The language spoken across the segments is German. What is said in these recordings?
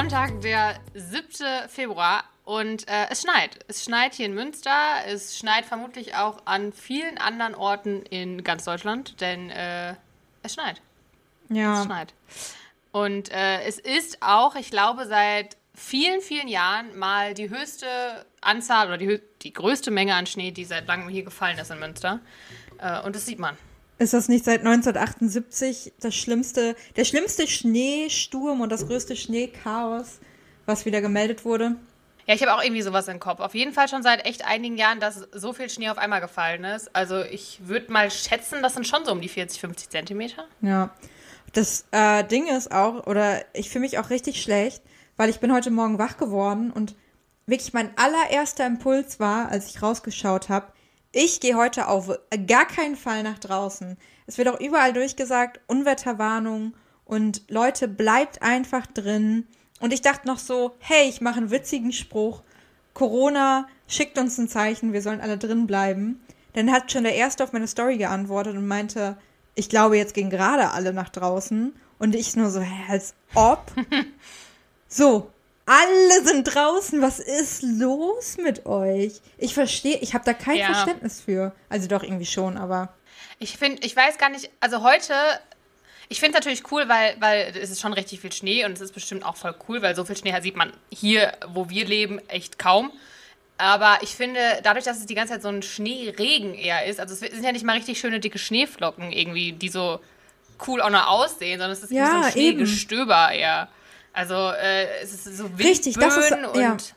Sonntag, der 7. Februar und äh, es schneit. Es schneit hier in Münster. Es schneit vermutlich auch an vielen anderen Orten in ganz Deutschland, denn äh, es schneit. Ja. Es schneit. Und äh, es ist auch, ich glaube, seit vielen, vielen Jahren mal die höchste Anzahl oder die, hö- die größte Menge an Schnee, die seit langem hier gefallen ist in Münster. Äh, und das sieht man. Ist das nicht seit 1978 das schlimmste, der schlimmste Schneesturm und das größte Schneechaos, was wieder gemeldet wurde? Ja, ich habe auch irgendwie sowas im Kopf. Auf jeden Fall schon seit echt einigen Jahren, dass so viel Schnee auf einmal gefallen ist. Also ich würde mal schätzen, das sind schon so um die 40, 50 Zentimeter. Ja. Das äh, Ding ist auch, oder ich fühle mich auch richtig schlecht, weil ich bin heute Morgen wach geworden und wirklich mein allererster Impuls war, als ich rausgeschaut habe, ich gehe heute auf gar keinen Fall nach draußen. Es wird auch überall durchgesagt, Unwetterwarnung und Leute, bleibt einfach drin. Und ich dachte noch so, hey, ich mache einen witzigen Spruch. Corona schickt uns ein Zeichen, wir sollen alle drin bleiben. Dann hat schon der Erste auf meine Story geantwortet und meinte, ich glaube, jetzt gehen gerade alle nach draußen. Und ich nur so, hä, als ob. so, alle sind draußen. Was ist los mit euch? Ich verstehe, ich habe da kein Ja. Verständnis für. Also doch irgendwie schon, aber. Ich finde, ich weiß gar nicht, also heute, ich finde es natürlich cool, weil, weil es ist schon richtig viel Schnee und es ist bestimmt auch voll cool, weil so viel Schnee sieht man hier, wo wir leben, echt kaum. Aber ich finde, dadurch, dass es die ganze Zeit so ein Schneeregen eher ist, also es sind ja nicht mal richtig schöne dicke Schneeflocken irgendwie, die so cool auch noch aussehen, sondern es ist Ja, wie so ein. Schneegestöber eher. Also äh, es ist so Windböen Richtig, das ist- ja. und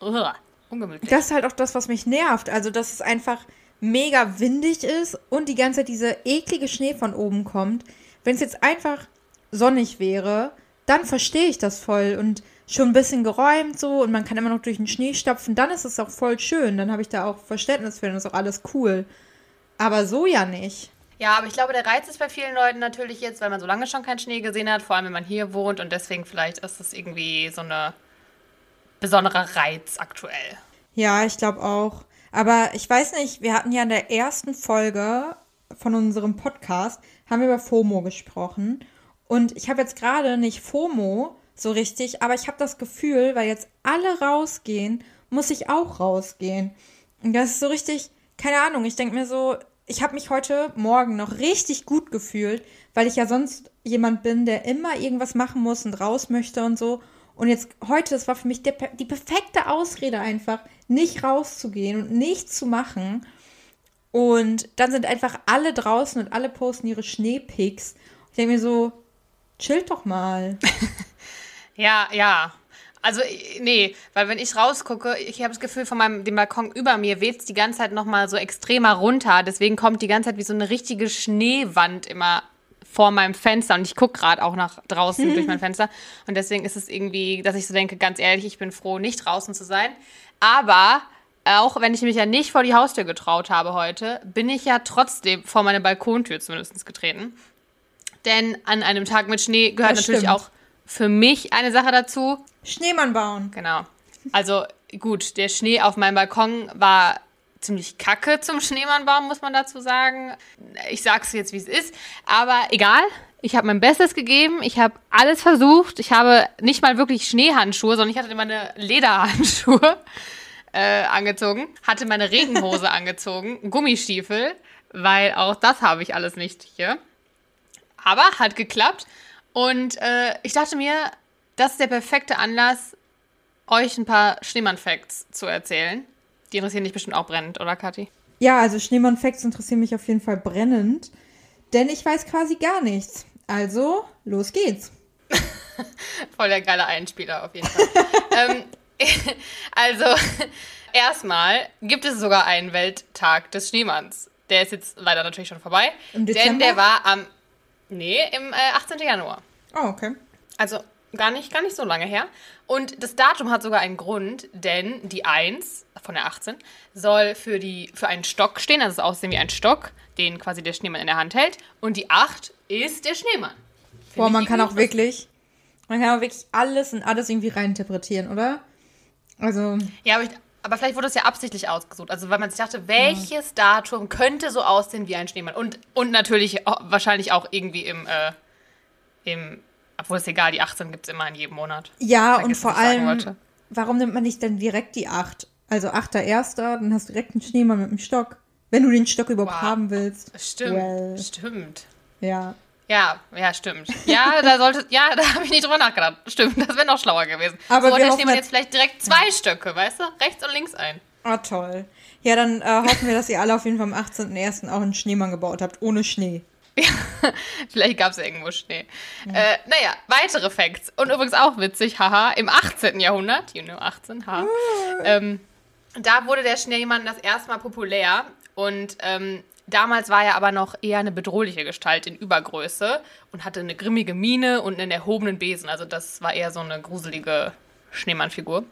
Ugh, ungemütlich. Das ist halt auch das, was mich nervt. Also, dass es einfach mega windig ist und die ganze Zeit dieser eklige Schnee von oben kommt. Wenn es jetzt einfach sonnig wäre, dann verstehe ich das voll und schon ein bisschen geräumt so und man kann immer noch durch den Schnee stapfen, dann ist es auch voll schön. Dann habe ich da auch Verständnis für, dann ist auch alles cool. Aber so ja nicht. Ja, aber ich glaube, der Reiz ist bei vielen Leuten natürlich jetzt, weil man so lange schon keinen Schnee gesehen hat, vor allem wenn man hier wohnt und deswegen vielleicht ist es irgendwie so eine besonderer Reiz aktuell. Ja, ich glaube auch. Aber ich weiß nicht, wir hatten ja in der ersten Folge von unserem Podcast, haben wir über FOMO gesprochen. Und ich habe jetzt gerade nicht FOMO so richtig, aber ich habe das Gefühl, weil jetzt alle rausgehen, muss ich auch rausgehen. Und das ist so richtig, keine Ahnung, ich denke mir so, ich habe mich heute Morgen noch richtig gut gefühlt, weil ich ja sonst jemand bin, der immer irgendwas machen muss und raus möchte und so. Und jetzt heute, das war für mich der, die perfekte Ausrede einfach, nicht rauszugehen und nichts zu machen. Und dann sind einfach alle draußen und alle posten ihre Schneepics. Ich denke mir so, chillt doch mal. Ja, ja. Also, äh, nee, weil wenn ich rausgucke, ich habe das Gefühl, von meinem dem Balkon über mir weht es die ganze Zeit nochmal so extremer runter. Deswegen kommt die ganze Zeit wie so eine richtige Schneewand immer vor meinem Fenster. Und ich gucke gerade auch nach draußen durch mein Fenster. Und deswegen ist es irgendwie, dass ich so denke, ganz ehrlich, ich bin froh, nicht draußen zu sein. Aber auch wenn ich mich ja nicht vor die Haustür getraut habe heute, bin ich ja trotzdem vor meine Balkontür zumindest getreten. Denn an einem Tag mit Schnee gehört Das natürlich stimmt. auch für mich eine Sache dazu. Schneemann bauen. Genau. Also gut, der Schnee auf meinem Balkon war ziemlich kacke zum Schneemannbaum, muss man dazu sagen. Ich sag's jetzt, wie es ist. Aber egal. Ich habe mein Bestes gegeben. Ich habe alles versucht. Ich habe nicht mal wirklich Schneehandschuhe, sondern ich hatte meine Lederhandschuhe äh, angezogen, hatte meine Regenhose angezogen, Gummistiefel, weil auch das habe ich alles nicht hier. Aber hat geklappt. Und äh, ich dachte mir, das ist der perfekte Anlass, euch ein paar Schneemann-Facts zu erzählen. Die interessieren dich bestimmt auch brennend, oder Kathi? Ja, also Schneemann-Facts interessieren mich auf jeden Fall brennend. Denn ich weiß quasi gar nichts. Also, los geht's. Voll der geile Einspieler auf jeden Fall. ähm, also, erstmal gibt es sogar einen Welttag des Schneemanns. Der ist jetzt leider natürlich schon vorbei. Im Denn Dezember? der war am, nee, im äh, 18. Januar. Oh, okay. Also gar nicht, gar nicht so lange her. Und das Datum hat sogar einen Grund, denn die 1 von der 18 soll für, die, für einen Stock stehen, also es aussehen wie ein Stock, den quasi der Schneemann in der Hand hält. Und die 8 ist der Schneemann. Find Boah, man kann auch wirklich, man kann auch wirklich alles und alles irgendwie reininterpretieren, oder? Also, Ja, aber, ich, aber vielleicht wurde es ja absichtlich ausgesucht. Also, weil man sich dachte, welches Datum könnte so aussehen wie ein Schneemann? Und, und natürlich auch, wahrscheinlich auch irgendwie im, äh, im Obwohl es egal, die 18 gibt es immer in jedem Monat. Ja, und Vergiss, vor allem, warum nimmt man nicht dann direkt die 8? Also 8.1., dann hast du direkt einen Schneemann mit dem Stock. Wenn du den Stock überhaupt Wow. haben willst. Stimmt, Well. stimmt. Ja. Ja, ja, stimmt. Ja, da sollte, ja, da habe ich nicht drüber nachgedacht. Stimmt, das wäre noch schlauer gewesen. Aber so, wir da steht man jetzt- vielleicht direkt zwei Stöcke, weißt du? Rechts und links ein. Oh, toll. Ja, dann äh, hoffen wir, dass ihr alle auf jeden Fall am 18.01. auch einen Schneemann gebaut habt, ohne Schnee. Vielleicht gab es ja irgendwo Schnee. Äh, naja, weitere Facts. Und übrigens auch witzig, haha, im 18. Jahrhundert, you know, 18, ha, ähm, da wurde der Schneemann das erste Mal populär. Und ähm, damals war er aber noch eher eine bedrohliche Gestalt in Übergröße und hatte eine grimmige Miene und einen erhobenen Besen. Also das war eher so eine gruselige Schneemannfigur.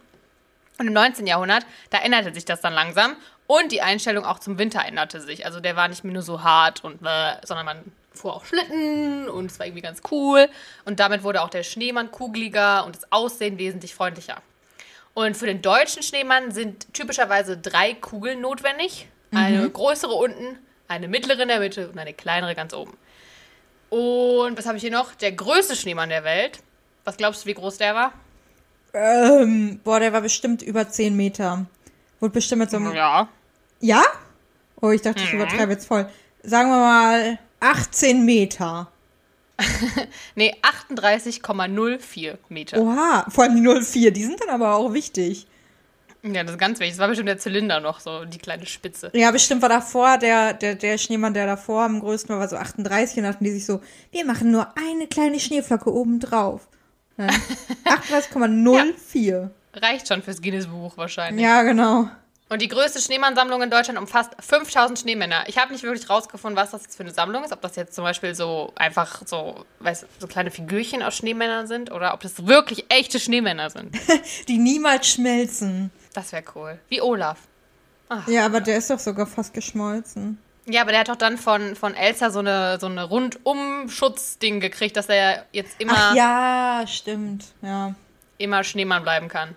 Und im 19. Jahrhundert, da änderte sich das dann langsam und die Einstellung auch zum Winter änderte sich. Also der war nicht mehr nur so hart und äh, sondern man fuhr auch Schlitten und es war irgendwie ganz cool. Und damit wurde auch der Schneemann kugeliger und das Aussehen wesentlich freundlicher. Und für den deutschen Schneemann sind typischerweise drei Kugeln notwendig. Eine größere unten, eine mittlere in der Mitte und eine kleinere ganz oben. Und was habe ich hier noch? Der größte Schneemann der Welt. Was glaubst du, wie groß der war? Ähm, boah, der war bestimmt über 10 Meter. Wurde bestimmt mit so einem. Ja. Ja? Oh, ich dachte, ich Mhm. übertreibe jetzt voll. Sagen wir mal 18 Meter. Nee, 38,04 Meter. Oha, vor allem die 04, die sind dann aber auch wichtig. Ja, das ist ganz wichtig. Das war bestimmt der Zylinder noch, so die kleine Spitze. Ja, bestimmt war davor, der, der, der Schneemann, der davor am größten war, war so 38 und dachten die sich so, wir machen nur eine kleine Schneeflocke oben drauf. Ja. 38,04. Reicht schon fürs Guinness-Buch wahrscheinlich. Ja, genau. Und die größte Schneemannsammlung in Deutschland umfasst 5000 Schneemänner. Ich habe nicht wirklich rausgefunden, was das jetzt für eine Sammlung ist. Ob das jetzt zum Beispiel so einfach so, weißt, du, so kleine Figürchen aus Schneemännern sind oder ob das wirklich echte Schneemänner sind. Die niemals schmelzen. Das wäre cool. Wie Olaf. Ja, aber der ist doch sogar fast geschmolzen. Ja, aber der hat doch dann von, von Elsa so eine, so eine Rundum-Schutzding gekriegt, dass er jetzt immer, Ach ja, stimmt. Ja. immer Schneemann bleiben kann.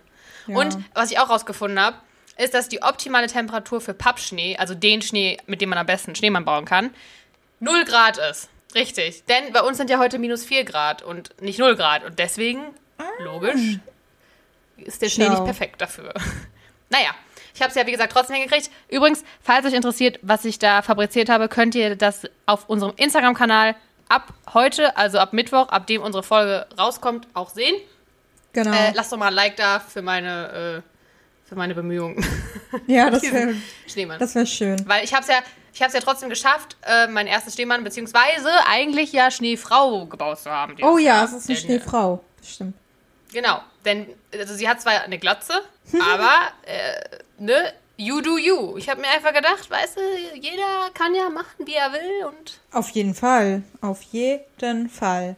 Ja. Und was ich auch rausgefunden habe, ist, dass die optimale Temperatur für Pappschnee, also den Schnee, mit dem man am besten Schneemann bauen kann, 0 Grad ist. Richtig. Denn bei uns sind ja heute minus 4 Grad und nicht 0 Grad. Und deswegen, logisch, ist der Schnee Schau. nicht perfekt dafür. naja, ich habe es ja, wie gesagt, trotzdem hingekriegt. Übrigens, falls euch interessiert, was ich da fabriziert habe, könnt ihr das auf unserem Instagram-Kanal ab heute, also ab Mittwoch, ab dem unsere Folge rauskommt, auch sehen. Genau. Äh, lasst doch mal ein Like da für meine, äh, für meine Bemühungen. ja, das wäre Schneemann. das schön. Weil ich habe es ja, ich hab's ja trotzdem geschafft, äh, meinen ersten Schneemann, beziehungsweise eigentlich ja Schneefrau gebaut zu haben. Oh ja, es ist eine Schneefrau. Das stimmt. Genau, denn also sie hat zwar eine Glatze, aber äh, ne, you do you. Ich habe mir einfach gedacht, weißt du, jeder kann ja machen, wie er will und Auf jeden Fall. Auf jeden Fall.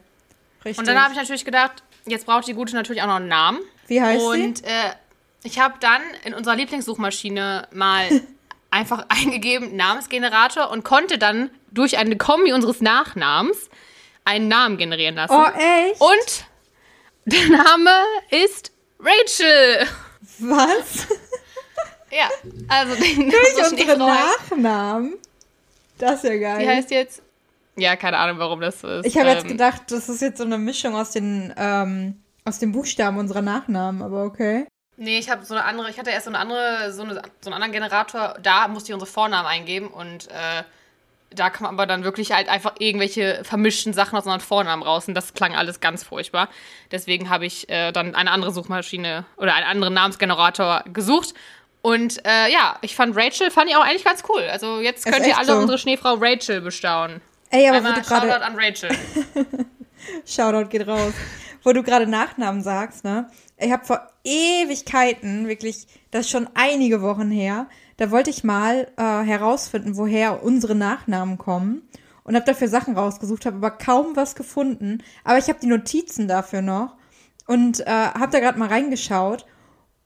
Richtig. und dann habe ich natürlich gedacht, jetzt braucht die Gute natürlich auch noch einen Namen. Wie heißt und sie? äh, ich habe dann in unserer Lieblingssuchmaschine mal einfach eingegeben Namensgenerator und konnte dann durch eine Kombi unseres Nachnamens einen Namen generieren lassen. Oh, echt? Und der Name ist Rachel. Was? Ja, also den Durch unsere unsere Schneefrau heißt, Nachnamen? Das ist ja geil. die heißt jetzt. Ja, keine Ahnung, warum das so ist. ich habe jetzt Ähm, gedacht, das ist jetzt so eine Mischung aus den, ähm, aus den Buchstaben unserer Nachnamen, aber okay. Nee, ich habe so eine andere, ich hatte erst so eine andere, so, eine, so einen anderen Generator, da musste ich unsere Vornamen eingeben und äh, da kam aber dann wirklich halt einfach irgendwelche vermischten Sachen aus unseren Vornamen raus und das klang alles ganz furchtbar. Deswegen habe ich äh, dann eine andere Suchmaschine oder einen anderen Namensgenerator gesucht. Und äh, ja, ich fand Rachel, fand ich auch eigentlich ganz cool. Also jetzt könnt ihr alle so. unsere Schneefrau Rachel bestaunen. Ey, aber wo Einmal du. Shoutout an Rachel. Shoutout geht raus. Wo du gerade Nachnamen sagst, ne? Ich habe vor Ewigkeiten, wirklich, das ist schon einige Wochen her, da wollte ich mal äh, herausfinden, woher unsere Nachnamen kommen und habe dafür Sachen rausgesucht, habe aber kaum was gefunden. Aber ich habe die Notizen dafür noch und äh, habe da gerade mal reingeschaut.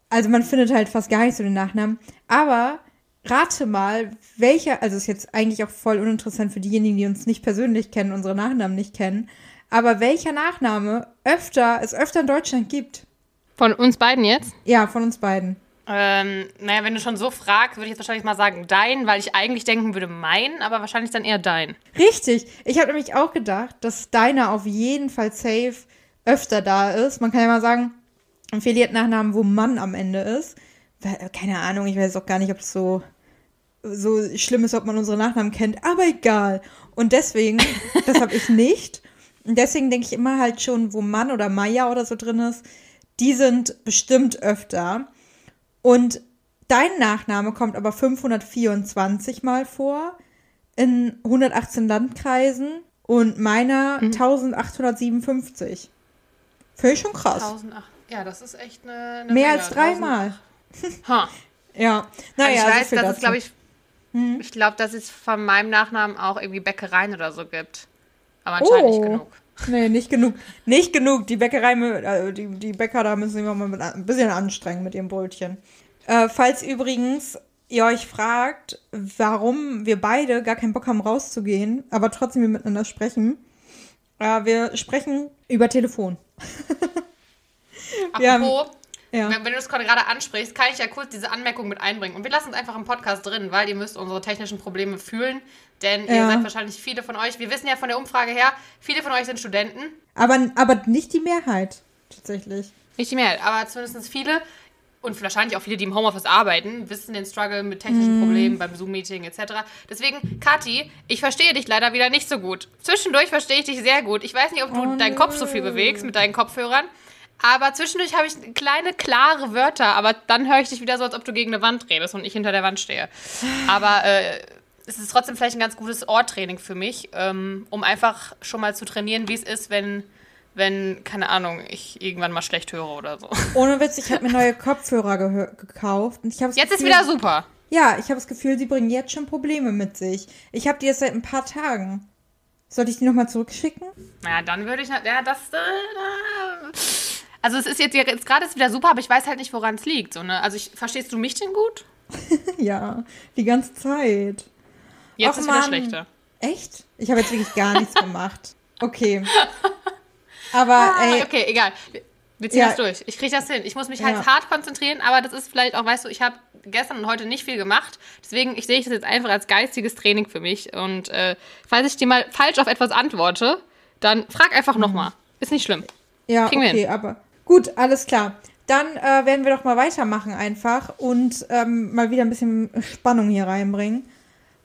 Also man findet halt fast gar nicht so den Nachnamen. Aber rate mal, welcher, also ist jetzt eigentlich auch voll uninteressant für diejenigen, die uns nicht persönlich kennen, unsere Nachnamen nicht kennen, aber welcher Nachname öfter, es öfter in Deutschland gibt. Von uns beiden jetzt? Ja, von uns beiden. Ähm, naja, wenn du schon so fragst, würde ich jetzt wahrscheinlich mal sagen dein, weil ich eigentlich denken würde mein, aber wahrscheinlich dann eher dein. Richtig. Ich habe nämlich auch gedacht, dass deiner auf jeden Fall safe öfter da ist. Man kann ja mal sagen, Feli hat Nachnamen, wo Mann am Ende ist. Keine Ahnung, ich weiß auch gar nicht, ob es so, so schlimm ist, ob man unsere Nachnamen kennt, aber egal. Und deswegen, das habe ich nicht. Und deswegen denke ich immer halt schon, wo Mann oder Maya oder so drin ist, die sind bestimmt öfter. Und dein Nachname kommt aber 524 Mal vor in 118 Landkreisen und meiner mhm. 1857. Finde ich schon krass. 1008. Ja, das ist echt eine. eine Mehr Menge. als dreimal. Ha. ja, naja. Also ich weiß, so dass es, glaube ich, hm? ich glaube, dass es von meinem Nachnamen auch irgendwie Bäckereien oder so gibt. Aber anscheinend oh. nicht genug. Nee, nicht genug. Nicht genug. Die Bäckerei, also die, die Bäcker da müssen sich mal ein bisschen anstrengen mit ihrem Brötchen. Äh, falls übrigens ihr euch fragt, warum wir beide gar keinen Bock haben rauszugehen, aber trotzdem wir miteinander sprechen. Äh, wir sprechen über Telefon. Apropos, ja. wenn, wenn, du das gerade ansprichst, kann ich ja kurz diese Anmerkung mit einbringen. Und wir lassen es einfach im Podcast drin, weil ihr müsst unsere technischen Probleme fühlen. Denn ja. ihr seid wahrscheinlich viele von euch, wir wissen ja von der Umfrage her, viele von euch sind Studenten. Aber, aber nicht die Mehrheit, tatsächlich. Nicht die Mehrheit, aber zumindest viele und wahrscheinlich auch viele, die im Homeoffice arbeiten, wissen den Struggle mit technischen mm. Problemen beim Zoom-Meeting etc. Deswegen, Kathi, ich verstehe dich leider wieder nicht so gut. Zwischendurch verstehe ich dich sehr gut. Ich weiß nicht, ob du oh, deinen Kopf so viel bewegst mit deinen Kopfhörern. Aber zwischendurch habe ich kleine, klare Wörter, aber dann höre ich dich wieder so, als ob du gegen eine Wand redest und ich hinter der Wand stehe. Aber äh, es ist trotzdem vielleicht ein ganz gutes Ohrtraining für mich, ähm, um einfach schon mal zu trainieren, wie es ist, wenn, wenn, keine Ahnung, ich irgendwann mal schlecht höre oder so. Ohne Witz, ich habe mir neue Kopfhörer gekauft. Und ich jetzt Gefühl, ist wieder super. Ja, ich habe das Gefühl, sie bringen jetzt schon Probleme mit sich. Ich habe die jetzt seit ein paar Tagen. Sollte ich die nochmal zurückschicken? Ja, dann würde ich. Ja, das. Äh, also es ist jetzt, jetzt gerade ist wieder super, aber ich weiß halt nicht, woran es liegt. So, ne? Also ich, verstehst du mich denn gut? ja, die ganze Zeit. Jetzt Och, ist Mann. wieder schlechter. Echt? Ich habe jetzt wirklich gar nichts gemacht. Okay. Aber ah, ey. Okay, egal. Wir ziehen ja. das durch. Ich kriege das hin. Ich muss mich halt ja. hart konzentrieren, aber das ist vielleicht auch, weißt du, ich habe gestern und heute nicht viel gemacht. Deswegen ich sehe ich das jetzt einfach als geistiges Training für mich. Und äh, falls ich dir mal falsch auf etwas antworte, dann frag einfach mhm. nochmal. Ist nicht schlimm. Ja, Kriegen okay, aber Gut, alles klar. Dann äh, werden wir doch mal weitermachen einfach und ähm, mal wieder ein bisschen Spannung hier reinbringen.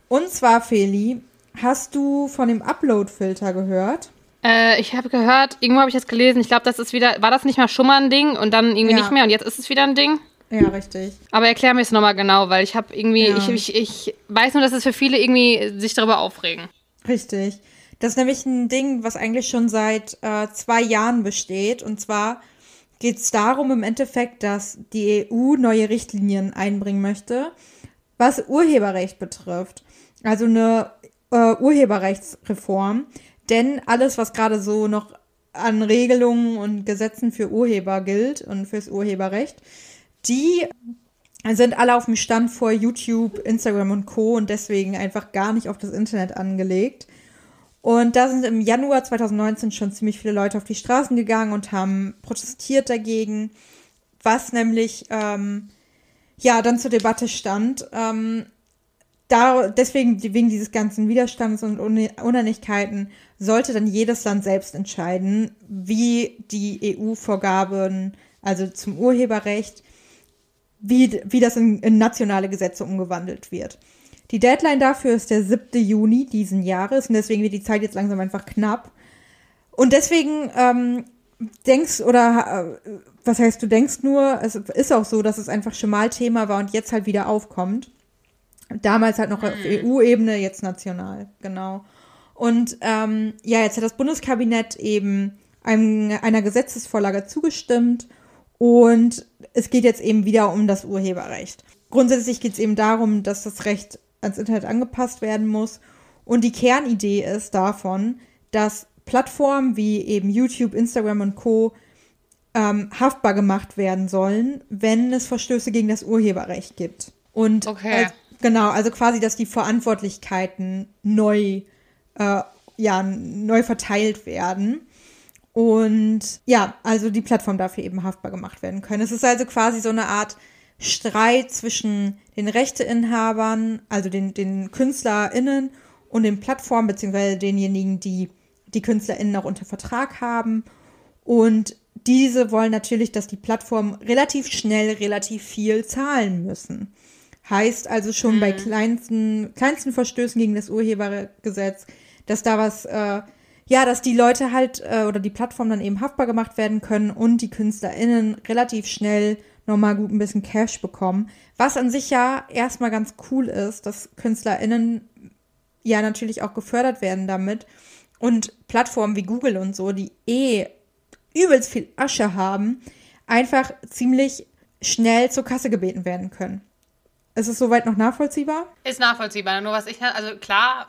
Und zwar, Feli, hast du von dem Upload-Filter gehört? Äh, ich habe gehört, irgendwo habe ich das gelesen. Ich glaube, das ist wieder, war das nicht mal schon mal ein Ding und dann irgendwie ja. nicht mehr und jetzt ist es wieder ein Ding? Ja, richtig. Aber erklär mir es nochmal genau, weil ich habe irgendwie, ja. ich, ich, ich weiß nur, dass es für viele irgendwie sich darüber aufregen. Richtig. Das ist nämlich ein Ding, was eigentlich schon seit äh, zwei Jahren besteht. Und zwar geht es darum im Endeffekt, dass die EU neue Richtlinien einbringen möchte, was Urheberrecht betrifft. Also eine äh, Urheberrechtsreform. Denn alles, was gerade so noch an Regelungen und Gesetzen für Urheber gilt und fürs Urheberrecht, die sind alle auf dem Stand vor YouTube, Instagram und Co. und deswegen einfach gar nicht auf das Internet angelegt. Und da sind im Januar 2019 schon ziemlich viele Leute auf die Straßen gegangen und haben protestiert dagegen, was nämlich ähm, ja dann zur Debatte stand. Ähm, da, deswegen, wegen dieses ganzen Widerstands und Uneinigkeiten, sollte dann jedes Land selbst entscheiden, wie die EU-Vorgaben, also zum Urheberrecht, wie, wie das in, in nationale Gesetze umgewandelt wird. Die Deadline dafür ist der 7. Juni diesen Jahres und deswegen wird die Zeit jetzt langsam einfach knapp. Und deswegen ähm, denkst oder äh, was heißt du denkst nur, es ist auch so, dass es einfach schon mal Thema war und jetzt halt wieder aufkommt. Damals halt noch auf mhm. EU-Ebene, jetzt national, genau. Und ähm, ja, jetzt hat das Bundeskabinett eben einem, einer Gesetzesvorlage zugestimmt und es geht jetzt eben wieder um das Urheberrecht. Grundsätzlich geht es eben darum, dass das Recht ans Internet angepasst werden muss. Und die Kernidee ist davon, dass Plattformen wie eben YouTube, Instagram und Co. Ähm, haftbar gemacht werden sollen, wenn es Verstöße gegen das Urheberrecht gibt. Und okay. als, genau, also quasi, dass die Verantwortlichkeiten neu, äh, ja, neu verteilt werden. Und ja, also die Plattform dafür eben haftbar gemacht werden können. Es ist also quasi so eine Art Streit zwischen den Rechteinhabern, also den, den KünstlerInnen und den Plattformen, beziehungsweise denjenigen, die die KünstlerInnen auch unter Vertrag haben. Und diese wollen natürlich, dass die Plattformen relativ schnell relativ viel zahlen müssen. Heißt also schon mhm. bei kleinsten, kleinsten Verstößen gegen das Urhebergesetz, dass da was, äh, ja, dass die Leute halt äh, oder die Plattformen dann eben haftbar gemacht werden können und die KünstlerInnen relativ schnell nochmal gut ein bisschen Cash bekommen. Was an sich ja erstmal ganz cool ist, dass KünstlerInnen ja natürlich auch gefördert werden damit. Und Plattformen wie Google und so, die eh übelst viel Asche haben, einfach ziemlich schnell zur Kasse gebeten werden können. Ist es soweit noch nachvollziehbar? Ist nachvollziehbar. Nur was ich, also klar,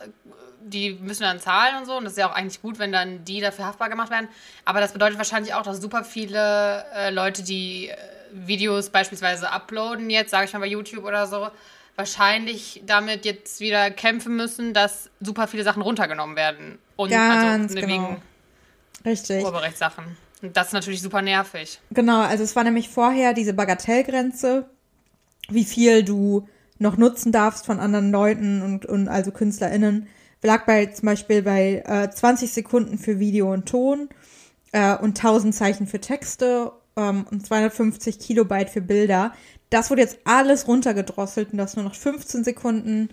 die müssen dann zahlen und so. Und das ist ja auch eigentlich gut, wenn dann die dafür haftbar gemacht werden. Aber das bedeutet wahrscheinlich auch, dass super viele äh, Leute, die äh, Videos beispielsweise uploaden, jetzt, sage ich mal bei YouTube oder so, wahrscheinlich damit jetzt wieder kämpfen müssen, dass super viele Sachen runtergenommen werden. Und also Ganz also genau. wegen Richtig. Urheberrechtssachen. Und das ist natürlich super nervig. Genau, also es war nämlich vorher diese Bagatellgrenze, wie viel du noch nutzen darfst von anderen Leuten und, und also KünstlerInnen, lag bei zum Beispiel bei äh, 20 Sekunden für Video und Ton äh, und 1000 Zeichen für Texte ähm, und 250 Kilobyte für Bilder. Das wurde jetzt alles runtergedrosselt und dass nur noch 15 Sekunden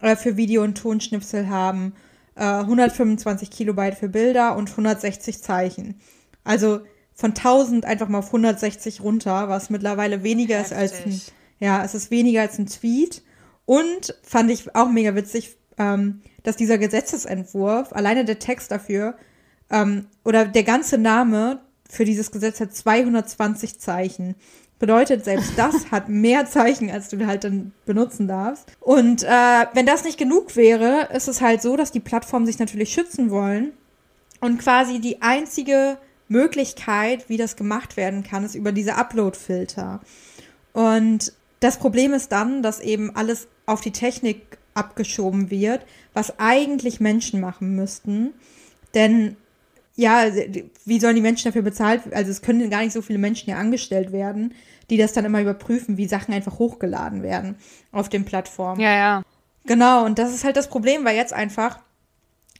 äh, für Video und Tonschnipsel haben, äh, 125 Kilobyte für Bilder und 160 Zeichen. Also von 1000 einfach mal auf 160 runter, was mittlerweile weniger Heftig. ist als ein, ja, es ist weniger als ein Tweet. Und fand ich auch mega witzig, ähm, dass dieser Gesetzesentwurf, alleine der Text dafür, ähm, oder der ganze Name für dieses Gesetz hat 220 Zeichen. Bedeutet, selbst das hat mehr Zeichen, als du halt dann benutzen darfst. Und äh, wenn das nicht genug wäre, ist es halt so, dass die Plattformen sich natürlich schützen wollen. Und quasi die einzige Möglichkeit, wie das gemacht werden kann, ist über diese Upload-Filter. Und das Problem ist dann, dass eben alles auf die Technik abgeschoben wird, was eigentlich Menschen machen müssten. Denn ja, wie sollen die Menschen dafür bezahlt? Also es können gar nicht so viele Menschen ja angestellt werden, die das dann immer überprüfen, wie Sachen einfach hochgeladen werden auf den Plattformen. Ja, ja. Genau, und das ist halt das Problem, weil jetzt einfach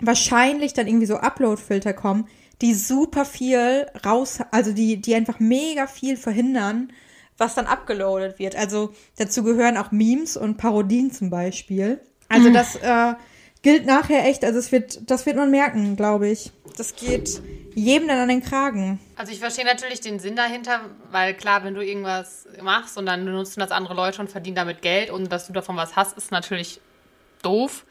wahrscheinlich dann irgendwie so Upload-Filter kommen, die super viel raus, also die, die einfach mega viel verhindern, was dann abgeloadet wird. Also dazu gehören auch Memes und Parodien zum Beispiel. Also mhm. das äh, gilt nachher echt, also es wird, das wird man merken, glaube ich. Das geht jedem dann an den Kragen. Also ich verstehe natürlich den Sinn dahinter, weil klar, wenn du irgendwas machst und dann benutzen das andere Leute und verdienen damit Geld und dass du davon was hast, ist natürlich doof.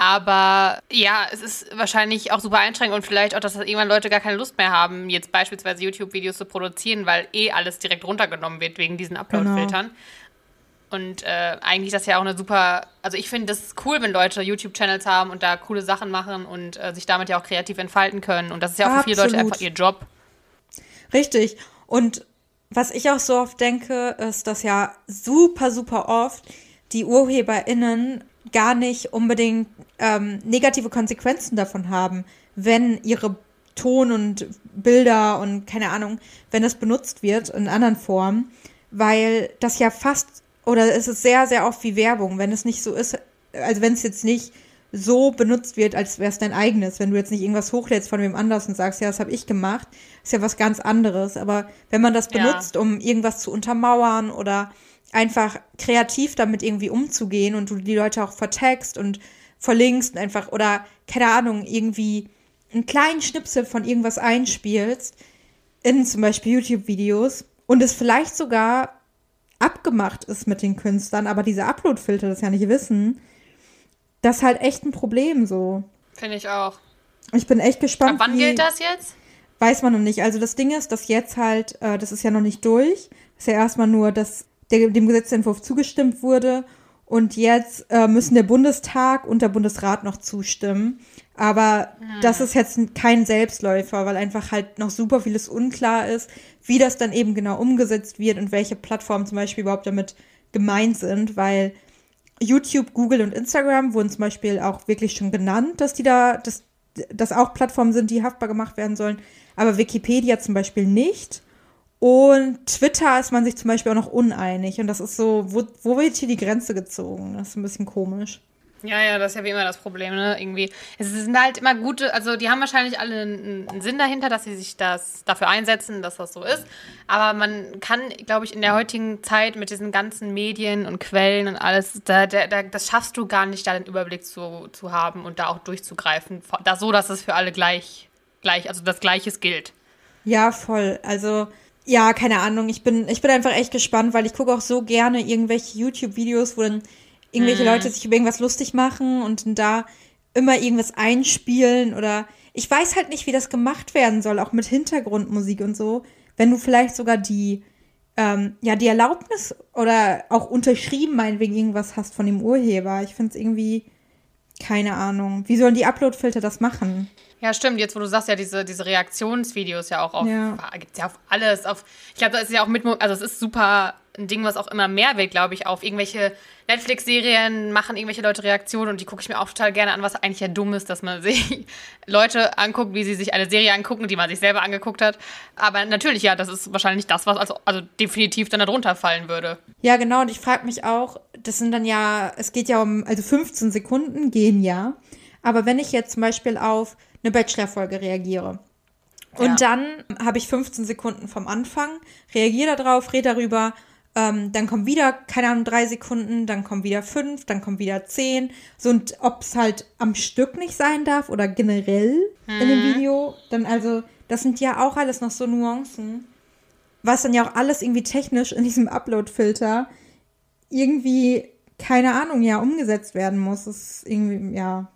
Aber ja, es ist wahrscheinlich auch super einschränkend und vielleicht auch, dass irgendwann Leute gar keine Lust mehr haben, jetzt beispielsweise YouTube-Videos zu produzieren, weil eh alles direkt runtergenommen wird wegen diesen Upload-Filtern. Genau. Und äh, eigentlich ist das ja auch eine super, also ich finde das cool, wenn Leute YouTube-Channels haben und da coole Sachen machen und äh, sich damit ja auch kreativ entfalten können. Und das ist ja auch Absolut. für viele Leute einfach ihr Job. Richtig. Und was ich auch so oft denke, ist, dass ja super, super oft die UrheberInnen gar nicht unbedingt ähm, negative Konsequenzen davon haben, wenn ihre Ton und Bilder und keine Ahnung, wenn das benutzt wird in anderen Formen, weil das ja fast oder es ist sehr, sehr oft wie Werbung, wenn es nicht so ist, also wenn es jetzt nicht so benutzt wird, als wäre es dein eigenes. Wenn du jetzt nicht irgendwas hochlädst von wem anders und sagst, ja, das habe ich gemacht, ist ja was ganz anderes. Aber wenn man das benutzt, ja. um irgendwas zu untermauern oder einfach kreativ damit irgendwie umzugehen und du die Leute auch vertext und verlinkst und einfach oder keine Ahnung, irgendwie einen kleinen Schnipsel von irgendwas einspielst in zum Beispiel YouTube-Videos und es vielleicht sogar abgemacht ist mit den Künstlern, aber diese Upload-Filter das ja nicht wissen, das ist halt echt ein Problem so. Finde ich auch. Ich bin echt gespannt. Ab wann wie, gilt das jetzt? Weiß man noch nicht. Also das Ding ist, dass jetzt halt, äh, das ist ja noch nicht durch. Das ist ja erstmal nur, dass der, dem Gesetzentwurf zugestimmt wurde. Und jetzt äh, müssen der Bundestag und der Bundesrat noch zustimmen. Aber hm. das ist jetzt kein Selbstläufer, weil einfach halt noch super vieles unklar ist, wie das dann eben genau umgesetzt wird und welche Plattformen zum Beispiel überhaupt damit gemeint sind, weil YouTube, Google und Instagram wurden zum Beispiel auch wirklich schon genannt, dass die da, dass das auch Plattformen sind, die haftbar gemacht werden sollen. Aber Wikipedia zum Beispiel nicht. Und Twitter ist man sich zum Beispiel auch noch uneinig. Und das ist so, wo, wo wird hier die Grenze gezogen? Das ist ein bisschen komisch. Ja, ja, das ist ja wie immer das Problem, ne? Irgendwie. Es sind halt immer gute, also die haben wahrscheinlich alle einen, einen Sinn dahinter, dass sie sich das dafür einsetzen, dass das so ist. Aber man kann, glaube ich, in der heutigen Zeit mit diesen ganzen Medien und Quellen und alles, da, da, da, das schaffst du gar nicht, da den Überblick zu, zu haben und da auch durchzugreifen. Da, so, dass es für alle gleich, gleich, also das Gleiches gilt. Ja, voll. Also, ja, keine Ahnung. Ich bin, ich bin einfach echt gespannt, weil ich gucke auch so gerne irgendwelche YouTube-Videos, wo dann irgendwelche Mhm. Leute sich über irgendwas lustig machen und dann da immer irgendwas einspielen oder ich weiß halt nicht, wie das gemacht werden soll, auch mit Hintergrundmusik und so. Wenn du vielleicht sogar die, ähm, ja, die Erlaubnis oder auch unterschrieben meinetwegen irgendwas hast von dem Urheber. Ich finde es irgendwie, keine Ahnung. Wie sollen die Upload-Filter das machen? Ja, stimmt. Jetzt, wo du sagst, ja, diese, diese Reaktionsvideos ja auch auf, Ja. gibt's ja auf alles. Auf, ich glaube, das ist ja auch mit, also es ist super ein Ding, was auch immer mehr wird, glaube ich, auf irgendwelche Netflix-Serien machen irgendwelche Leute Reaktionen und die gucke ich mir auch total gerne an, was eigentlich ja dumm ist, dass man sich Leute anguckt, wie sie sich eine Serie angucken, die man sich selber angeguckt hat. Aber natürlich, ja, das ist wahrscheinlich das, was also, also definitiv dann darunter fallen würde. Ja, genau, und ich frage mich auch, das sind dann ja, es geht ja um, also 15 Sekunden gehen ja. Aber wenn ich jetzt zum Beispiel auf eine Bachelor-Folge reagiere und dann habe ich 15 Sekunden vom Anfang, reagiere darauf, rede darüber, ähm, dann kommen wieder, keine Ahnung, drei Sekunden, dann kommen wieder fünf, dann kommen wieder zehn. So, und ob es halt am Stück nicht sein darf oder generell in dem Video, dann also, das sind ja auch alles noch so Nuancen was dann ja auch alles irgendwie technisch in diesem Upload-Filter irgendwie, keine Ahnung, ja, umgesetzt werden muss. Das ist irgendwie, ja.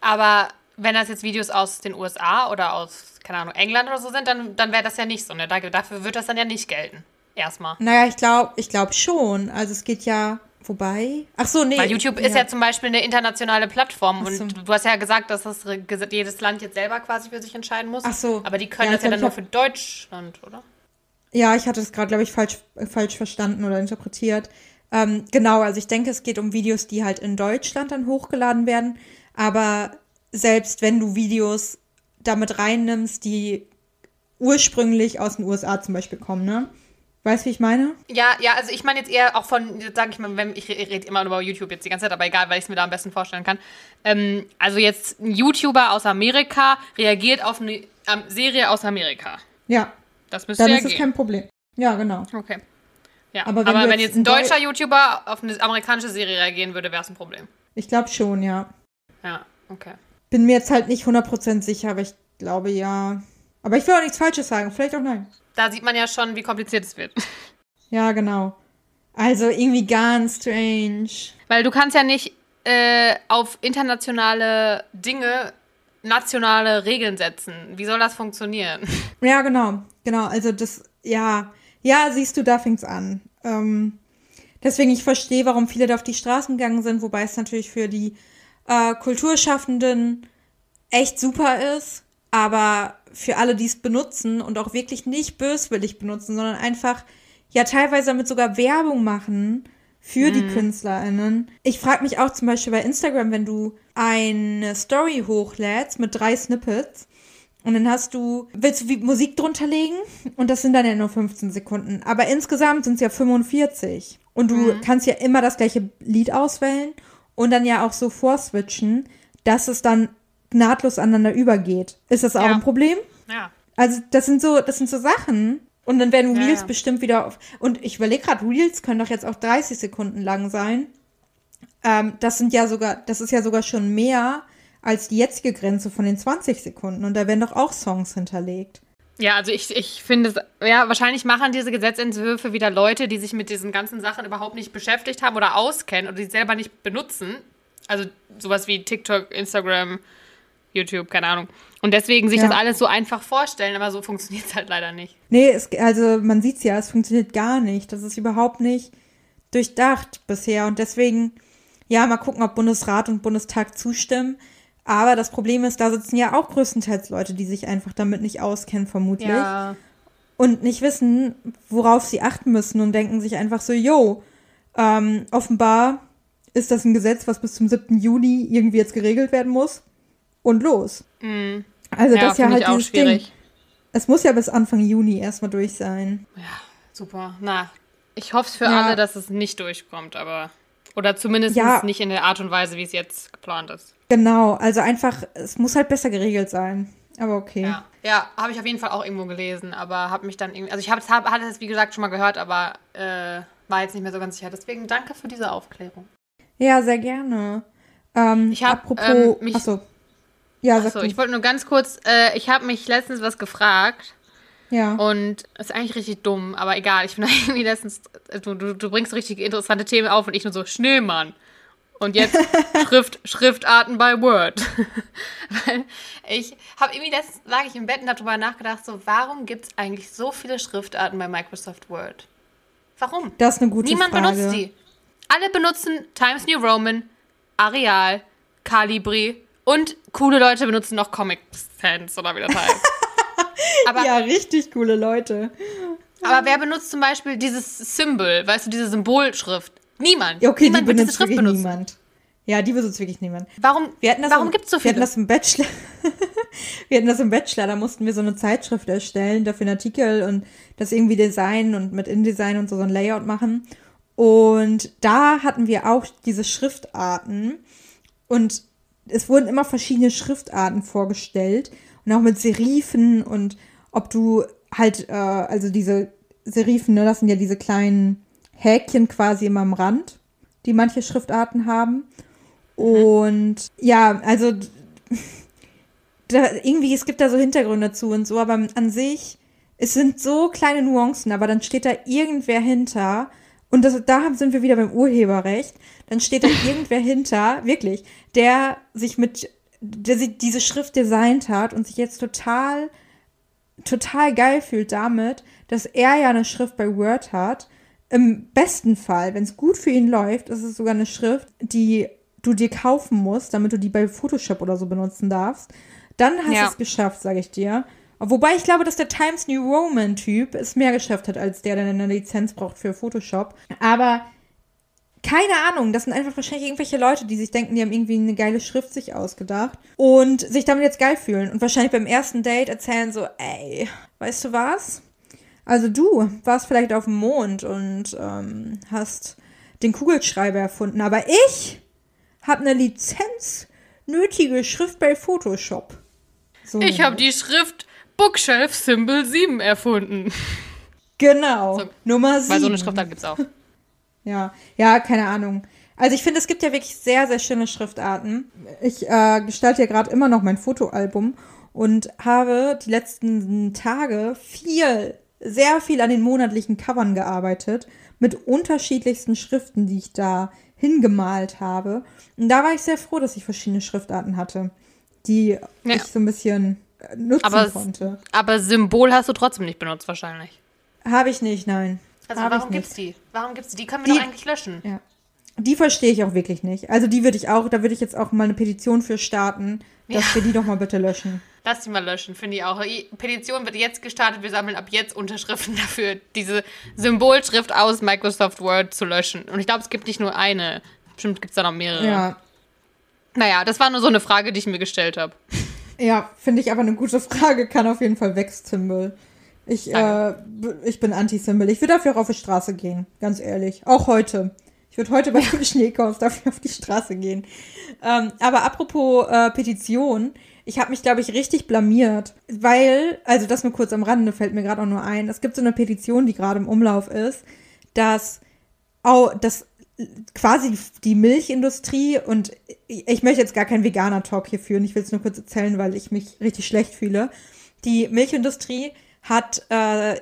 Aber wenn das jetzt Videos aus den USA oder aus, keine Ahnung, England oder so sind, dann, dann wäre das ja nicht so. Ne? Da- Dafür wird das dann ja nicht gelten. Erstmal. Naja, ich glaube, ich glaube schon. Also es geht ja, wobei. Ach so, nee. Weil YouTube ist ja zum Beispiel eine internationale Plattform so. und du hast ja gesagt, dass das jedes Land jetzt selber quasi für sich entscheiden muss. Ach so. Aber die können Ja, das ja dann glaub, nur für Deutschland, oder? Ja, ich hatte es gerade, glaube ich, falsch, falsch verstanden oder interpretiert. Ähm, genau, also ich denke, es geht um Videos, die halt in Deutschland dann hochgeladen werden. Aber selbst wenn du Videos damit reinnimmst, die ursprünglich aus den USA zum Beispiel kommen, ne? Weißt du, wie ich meine? Ja, ja, also ich meine jetzt eher auch von, sag ich mal, wenn, ich rede immer über YouTube jetzt die ganze Zeit, aber egal, weil ich es mir da am besten vorstellen kann. Ähm, also jetzt ein YouTuber aus Amerika reagiert auf eine ähm, Serie aus Amerika. Ja, Das müsste dann ja ist es gehen. kein Problem. Ja, genau. Okay. Ja, Aber aber wenn wenn, du jetzt jetzt ein ein Deu- deutscher YouTuber auf eine amerikanische Serie reagieren würde, wäre es ein Problem. Ich glaube schon, ja. Ja, okay. Bin mir jetzt halt nicht 100% sicher, aber ich glaube ja. Aber ich will auch nichts Falsches sagen, vielleicht auch nein. Da sieht man ja schon, wie kompliziert es wird. Ja, genau. Also irgendwie ganz strange. Weil du kannst ja nicht äh, auf internationale Dinge nationale Regeln setzen. Wie soll das funktionieren? Ja, genau. Genau, also das, ja. Ja, siehst du, da fängt's an. Ähm, deswegen, ich verstehe, warum viele da auf die Straßen gegangen sind, wobei es natürlich für die äh, Kulturschaffenden echt super ist, aber für alle, die es benutzen und auch wirklich nicht böswillig benutzen, sondern einfach ja teilweise damit sogar Werbung machen für die KünstlerInnen. Ich frage mich auch zum Beispiel bei Instagram, wenn du eine Story hochlädst mit drei Snippets und dann hast du, willst du wie Musik drunter legen? Und das sind dann ja nur 15 Sekunden. Aber insgesamt sind es ja 45. Und du kannst ja immer das gleiche Lied auswählen und dann ja auch so vorswitchen, dass es dann nahtlos aneinander übergeht. Ist das auch Ja. ein Problem? Ja. Also, das sind so, das sind so Sachen. Und dann werden Ja, Reels ja. bestimmt wieder auf. Und ich überlege gerade, Reels können doch jetzt auch 30 Sekunden lang sein. Ähm, das sind ja sogar, das ist ja sogar schon mehr als die jetzige Grenze von den 20 Sekunden. Und da werden doch auch Songs hinterlegt. Ja, also ich, ich finde, es- ja, wahrscheinlich machen diese Gesetzentwürfe wieder Leute, die sich mit diesen ganzen Sachen überhaupt nicht beschäftigt haben oder auskennen oder die selber nicht benutzen. Also sowas wie TikTok, Instagram, YouTube, keine Ahnung. Und deswegen sich Ja. das alles so einfach vorstellen, aber so funktioniert es halt leider nicht. Nee, es, also man sieht's ja, es funktioniert gar nicht. Das ist überhaupt nicht durchdacht bisher. Und deswegen, ja, mal gucken, ob Bundesrat und Bundestag zustimmen. Aber das Problem ist, da sitzen ja auch größtenteils Leute, die sich einfach damit nicht auskennen, vermutlich. Ja. und nicht wissen, worauf sie achten müssen und denken sich einfach so, yo, ähm, offenbar ist das ein Gesetz, was bis zum 7. Juni irgendwie jetzt geregelt werden muss. Und los. Also Ja, das ist ja halt dieses schwierig. Ding. Es muss ja bis Anfang Juni erstmal durch sein. Super. Na, ich hoffe es für Ja. alle, dass es nicht durchkommt, aber Oder zumindest Ja. nicht in der Art und Weise, wie es jetzt geplant ist. Genau, also einfach, es muss halt besser geregelt sein. Aber okay. Ja, ja habe ich auf jeden Fall auch irgendwo gelesen, aber habe mich dann irgendwie, also ich hab, hab, hatte es wie gesagt schon mal gehört, aber äh, war jetzt nicht mehr so ganz sicher. Deswegen danke für diese Aufklärung. Ja, sehr gerne. Ähm, Ich hab, apropos, ähm, mich- achso. Ja, Achso, ich wollte nur ganz kurz, äh, ich habe mich letztens was gefragt ja. und ist eigentlich richtig dumm, aber egal, ich bin irgendwie letztens, du, du, du bringst richtig interessante Themen auf und ich nur so, Schneemann. Und jetzt Schrift, Schriftarten bei Word. Weil ich habe irgendwie letztens, lag ich im Bett und habe darüber nachgedacht, so, warum gibt es eigentlich so viele Schriftarten bei Microsoft Word? Warum? Das ist eine gute Niemand Frage. benutzt die. Alle benutzen Times New Roman, Arial, Calibri und coole Leute benutzen noch Comic Sans oder wie das heißt. aber, Ja, richtig coole Leute. aber wer benutzt zum Beispiel dieses Symbol, weißt du, diese Symbolschrift? Niemand. Ja, okay, Niemand die benutzt wirklich benutzen. niemand. Ja, die benutzt wirklich niemand. Warum, Wir hatten das warum im, gibt es so Wir hatten viele? das im Bachelor. wir hatten das im Bachelor, da mussten wir so eine Zeitschrift erstellen, dafür einen Artikel und das irgendwie designen und mit InDesign und so, so ein Layout machen. Und da hatten wir auch diese Schriftarten und es wurden immer verschiedene Schriftarten vorgestellt und auch mit Serifen und ob du halt, äh, also diese Serifen, ne, das sind ja diese kleinen Häkchen quasi immer am Rand, die manche Schriftarten haben. Und ja, also da, irgendwie, es gibt da so Hintergründe zu und so, aber an sich, es sind so kleine Nuancen, aber dann steht da irgendwer hinter. Und das, da sind wir wieder beim Urheberrecht. Dann steht da irgendwer hinter, wirklich, der sich mit, der sich diese Schrift designt hat und sich jetzt total, total geil fühlt damit, dass er ja eine Schrift bei Word hat. Im besten Fall, wenn es gut für ihn läuft, ist es sogar eine Schrift, die du dir kaufen musst, damit du die bei Photoshop oder so benutzen darfst. Dann hast Ja. du es geschafft, sage ich dir. Wobei ich glaube, dass der Times New Roman Typ es mehr geschafft hat, als der, der eine Lizenz braucht für Photoshop. Aber keine Ahnung, das sind einfach wahrscheinlich irgendwelche Leute, die sich denken, die haben irgendwie eine geile Schrift sich ausgedacht und sich damit jetzt geil fühlen und wahrscheinlich beim ersten Date erzählen so, ey, weißt du was? Also du warst vielleicht auf dem Mond und ähm, hast den Kugelschreiber erfunden, aber ich habe eine Lizenz nötige Schrift bei Photoshop. So. Ich habe die Schrift Bookshelf Symbol 7 erfunden. genau So. Nummer sieben. Weil so eine Schriftart gibt es auch. Ja, ja, keine Ahnung. Also ich finde, es gibt ja wirklich sehr, sehr schöne Schriftarten. Ich äh, gestalte ja gerade immer noch mein Fotoalbum und habe die letzten Tage viel, sehr viel an den monatlichen Covern gearbeitet mit unterschiedlichsten Schriften, die ich da hingemalt habe. Und da war ich sehr froh, dass ich verschiedene Schriftarten hatte, die Ja. ich so ein bisschen äh, nutzen Aber es- konnte. Aber Symbol hast du trotzdem nicht benutzt wahrscheinlich. Habe ich nicht, nein. Also Hab warum nicht. gibt's die? Warum gibt's die? Die können wir Die- doch eigentlich löschen. Ja. Die verstehe ich auch wirklich nicht. Also die würde ich auch, da würde ich jetzt auch mal eine Petition für starten, dass Ja. wir die doch mal bitte löschen. Lass die mal löschen, finde ich auch. Petition wird jetzt gestartet. Wir sammeln ab jetzt Unterschriften dafür, diese Symbolschrift aus Microsoft Word zu löschen. Und ich glaube, es gibt nicht nur eine. Bestimmt gibt es da noch mehrere. Ja. Naja, das war nur so eine Frage, die ich mir gestellt habe. Ja, finde ich aber eine gute Frage, kann auf jeden Fall weg, Symbol. Ich, äh, ich bin Anti-Symbol. Ich würde dafür auch auf die Straße gehen, ganz ehrlich. Auch heute. Ich würde heute bei dem Schneechaos dafür auf die Straße gehen. Ähm, aber apropos äh, Petition, ich habe mich, glaube ich, richtig blamiert, weil, also das nur kurz am Rande, fällt mir gerade auch nur ein, es gibt so eine Petition, die gerade im Umlauf ist, dass, au, dass quasi die Milchindustrie und ich möchte jetzt gar keinen Veganer-Talk hier führen, ich will es nur kurz erzählen, weil ich mich richtig schlecht fühle. Die Milchindustrie hat, äh,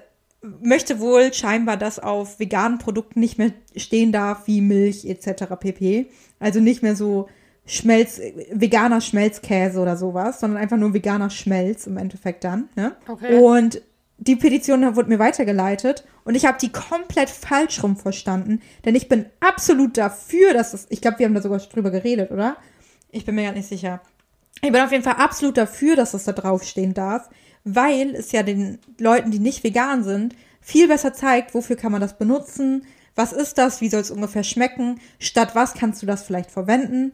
möchte wohl scheinbar, dass auf veganen Produkten nicht mehr stehen darf wie Milch etc. pp. Also nicht mehr so Schmelz, veganer Schmelzkäse oder sowas, sondern einfach nur veganer Schmelz im Endeffekt dann. Ne? Okay. Und die Petition wurde mir weitergeleitet und ich habe die komplett falsch rum verstanden, denn ich bin absolut dafür, dass es, ich glaube, wir haben da sogar drüber geredet, oder? Ich bin mir gar nicht sicher. Ich bin auf jeden Fall absolut dafür, dass es da draufstehen darf, weil es ja den Leuten, die nicht vegan sind, viel besser zeigt, wofür kann man das benutzen, was ist das, wie soll es ungefähr schmecken, statt was kannst du das vielleicht verwenden,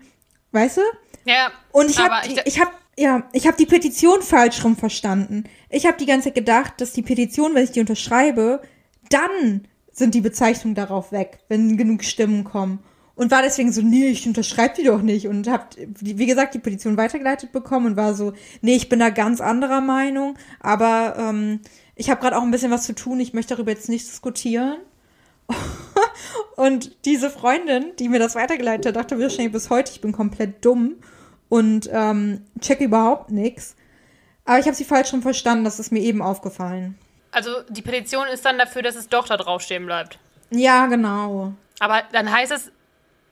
weißt du? Ja, Und ich habe ich- ich hab, ja, ich habe die Petition falsch rum verstanden. Ich habe die ganze Zeit gedacht, dass die Petition, wenn ich die unterschreibe, dann sind die Bezeichnungen darauf weg, wenn genug Stimmen kommen. und war deswegen so, nee, ich unterschreibe die doch nicht und hab, wie gesagt, die Petition weitergeleitet bekommen und war so, nee, ich bin da ganz anderer Meinung, aber ähm, ich habe gerade auch ein bisschen was zu tun, ich möchte darüber jetzt nicht diskutieren. und diese Freundin, die mir das weitergeleitet hat, dachte wahrscheinlich bis heute, ich bin komplett dumm und ähm, check überhaupt nichts. Aber ich habe sie falsch schon verstanden, das ist mir eben aufgefallen. Also die Petition ist dann dafür, dass es doch da draufstehen bleibt. Ja, genau. Aber dann heißt es,